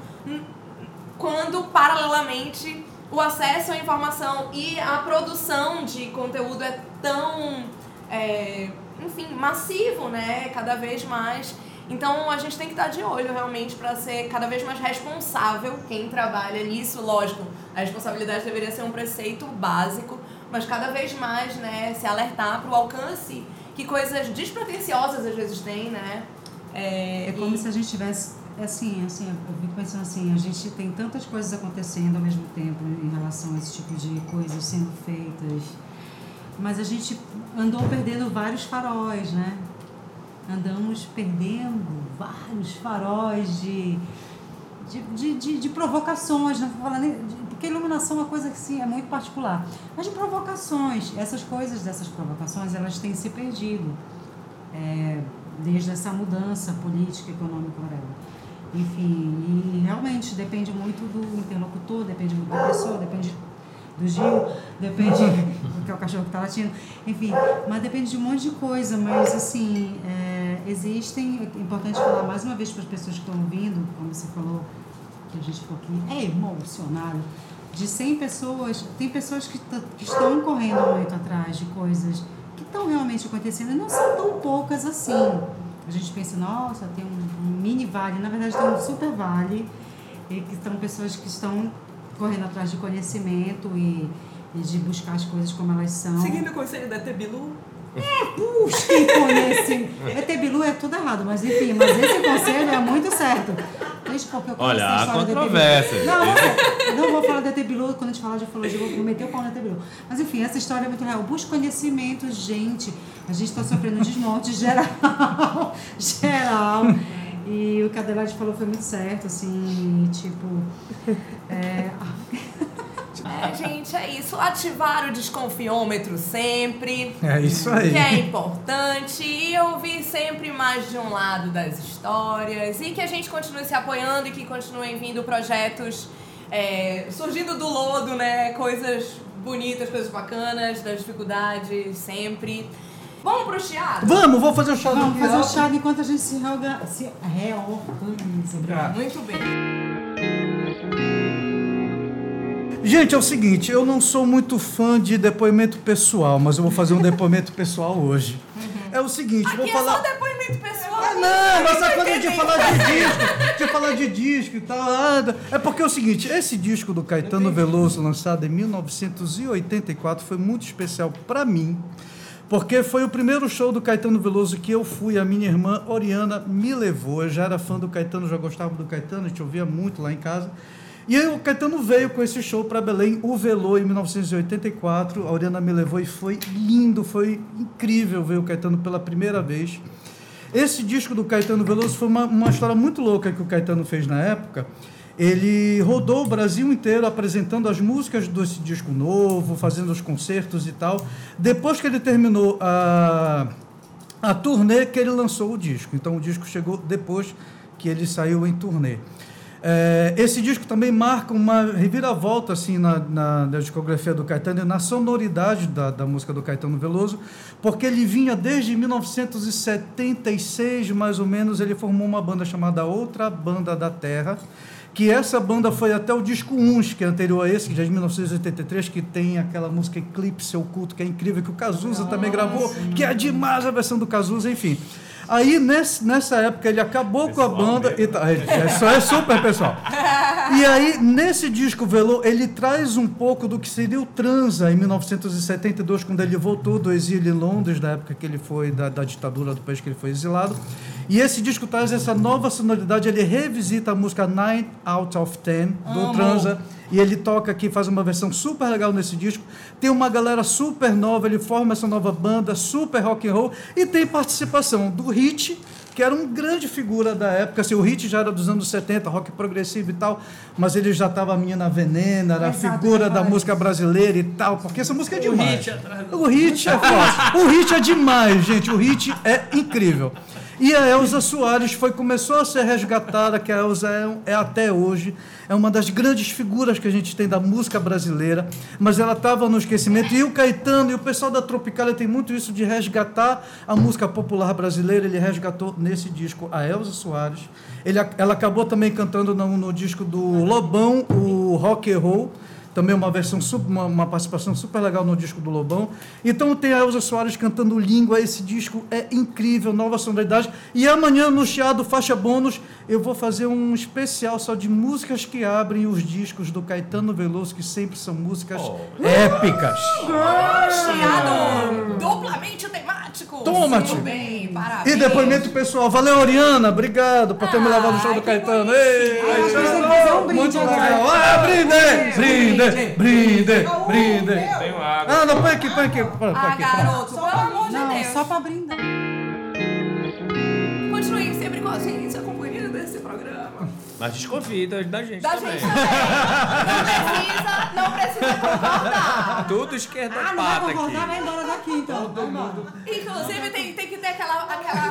quando paralelamente o acesso à informação e a produção de conteúdo é tão, é, enfim, massivo, né? Cada vez mais. Então a gente tem que estar de olho realmente para ser cada vez mais responsável quem trabalha nisso. Lógico, a responsabilidade deveria ser um preceito básico, mas cada vez mais, né, se alertar para o alcance que coisas despretensiosas às vezes têm, né? É, É como e- se a gente tivesse, assim, assim, eu fico pensando assim, a gente tem tantas coisas acontecendo ao mesmo tempo em relação a esse tipo de coisas sendo feitas, mas a gente andou perdendo vários faróis, né? Andamos perdendo vários faróis de, de, de, de, de provocações, não vou falar nem, de- porque iluminação é uma coisa que sim, é muito particular, mas de provocações, essas coisas dessas provocações, elas têm se perdido é, desde essa mudança política, econômica. Enfim, e realmente depende muito do interlocutor, depende muito da pessoa, depende do Gil, depende que é o cachorro que está latindo, enfim, mas depende de um monte de coisa, mas assim, é, existem, é importante falar mais uma vez para as pessoas que estão ouvindo, como você falou, que a gente ficou aqui, é emocionado, de 100 pessoas, tem pessoas que, que estão correndo muito atrás de coisas que estão realmente acontecendo e não são tão poucas assim. A gente pensa, nossa, tem um, um mini vale, na verdade tem um super vale, e que são pessoas que estão correndo atrás de conhecimento e, e de buscar as coisas como elas são. Seguindo o conselho da Tebilu, Busquem conhecimento. ET Bilu é tudo errado, mas enfim, mas esse conselho é muito certo. Desde porque eu conheço Olha, a controvérsias. Não, não, não vou falar do ET Bilu, quando a gente falar de ufologia, eu vou meter o pau no ET Bilu. Mas enfim, essa história é muito real. Busque conhecimento, gente. A gente está sofrendo um desmonte geral. geral. E o que a Adelaide falou foi muito certo, assim, tipo. É, É, gente, é isso. Ativar o desconfiômetro sempre. É isso aí. Que é importante. E ouvir sempre mais de um lado das histórias. E que a gente continue se apoiando e que continuem vindo projetos é, surgindo do lodo, né? Coisas bonitas, coisas bacanas, das dificuldades, sempre. Vamos pro teatro? Vamos, vou fazer o chá vamos fazer o teatro. chá enquanto a gente se, reorga, se reorganiza. Muito bem. Gente, é o seguinte, eu não sou muito fã de depoimento pessoal, mas eu vou fazer um depoimento pessoal hoje. É o seguinte, vou Aqui é falar. só depoimento pessoal. Ah, não, mas essa coisa de falar de disco, de falar de disco e tal. É porque é o seguinte, esse disco do Caetano Veloso, lançado em 1984, foi muito especial para mim, porque foi o primeiro show do Caetano Veloso que eu fui, a minha irmã Oriana me levou. Eu já era fã do Caetano, já gostava do Caetano, a gente ouvia muito lá em casa. E aí o Caetano veio com esse show para Belém, o Velô, em 1984. A Oriana me levou e foi lindo, foi incrível ver o Caetano pela primeira vez. Esse disco do Caetano Veloso foi uma, uma história muito louca que o Caetano fez na época. Ele rodou o Brasil inteiro apresentando as músicas desse disco novo, fazendo os concertos e tal. Depois que ele terminou a, a turnê, que ele lançou o disco. Então o disco chegou depois que ele saiu em turnê. É, esse disco também marca uma reviravolta assim na, na, na discografia do Caetano e na sonoridade da, da música do Caetano Veloso, porque ele vinha desde 1976, mais ou menos, ele formou uma banda chamada Outra Banda da Terra, que essa banda foi até o disco 1, que é anterior a esse, que já é de 1983, que tem aquela música Eclipse Oculto, que é incrível, que o Cazuza também gravou, que é demais a versão do Cazuza, enfim. Aí nesse, nessa época ele acabou com a banda. E tá, é, isso é super pessoal. E aí, nesse disco Velô, ele traz um pouco do que seria o Transa em 1972, quando ele voltou do exílio em Londres, da época que ele foi, da, da ditadura do país que ele foi exilado. E esse disco traz essa nova sonoridade, ele revisita a música Nine Out of Ten do Transa. E ele toca aqui, faz uma versão super legal nesse disco. Tem uma galera super nova, ele forma essa nova banda, super rock and roll. E tem participação do Hit, que era uma grande figura da época. Assim, o Hit já era dos anos 70, rock progressivo e tal, mas ele já estava a Menina Venena, era a figura da música brasileira e tal, porque essa música é demais. Hit atrás do- O hit é fácil. O hit é demais, gente. O hit é incrível. E a Elza Soares foi, começou a ser resgatada, que a Elza é, é até hoje, é uma das grandes figuras que a gente tem da música brasileira, mas ela estava no esquecimento. E o Caetano e o pessoal da Tropicália tem muito isso de resgatar a música popular brasileira. Ele resgatou nesse disco a Elza Soares. Ele, ela acabou também cantando no, no disco do Lobão, o Rock and Roll também uma versão uma, uma participação super legal no disco do Lobão. Então tem a Elza Soares cantando Língua, esse disco é incrível, nova sonoridade. E amanhã no Chiado Faixa Bônus eu vou fazer um especial só de músicas que abrem os discos do Caetano Veloso, que sempre são músicas épicas. Chiado duplamente temático. Toma, Muito tio. bem, parabéns. E depoimento pessoal. Valeu, Oriana. Obrigado por ter me levado no show do Caetano. Ei, Ah, um Muito legal. Ah, brinde, brinde, brinde, brinde. Tenho água. Ah, não, põe aqui, põe aqui. Põe Ah, aqui, garoto, pelo amor de Não, Deus. só pra brindar. Continue sempre com a gente, a companhia desse programa. Mas desconfie da gente Da também. gente também. Não precisa, não precisa concordar. Tudo esquerda Ah, não vai concordar, aqui. vai embora daqui então. Vai embora. Inclusive, tem, tem que ter aquela. aquela...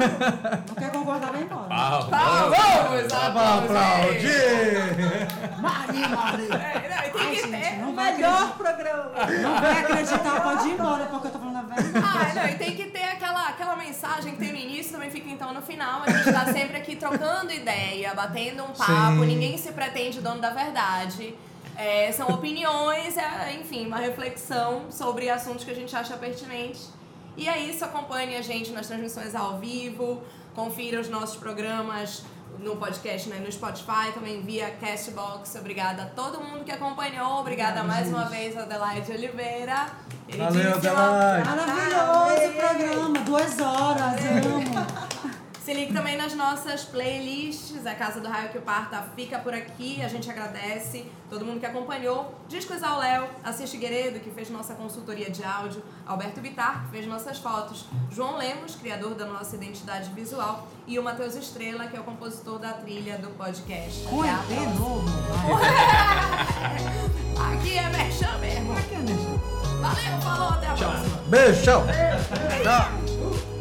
Não quer concordar, vai embora. Ah, Vamos Aplaudir! Mari, Mari. É, não, tem Ai, que gente, ter. não vai Melhor acreditar. programa. Não vai acreditar, pode ir embora, porque eu tô falando Ah, não, e tem que ter aquela, aquela mensagem que tem no início, também fica então no final. A gente tá sempre aqui trocando ideia, batendo um papo, Sim. ninguém se pretende dono da verdade. É, são opiniões, é, enfim, uma reflexão sobre assuntos que a gente acha pertinentes. E é isso, acompanhe a gente nas transmissões ao vivo, confira os nossos programas no podcast, né, no Spotify, também via Castbox. Obrigada a todo mundo que acompanhou. Obrigada mais uma vez, Adelaide Oliveira. Valeu. Adelaide. Maravilhoso o programa, duas horas, amo. Se ligue também nas nossas playlists. A Casa do Raio que o Parta fica por aqui. A gente agradece todo mundo que acompanhou. Discos ao Léo, Assis Figueiredo, que fez nossa consultoria de áudio. Alberto Bitar, que fez nossas fotos. João Lemos, criador da nossa identidade visual. E o Matheus Estrela, que é o compositor da trilha do podcast. Oi, de novo. Aqui é Merchan mesmo. Aqui é mesmo. Valeu, falou, até a próxima. Beijo, tchau. Tchau.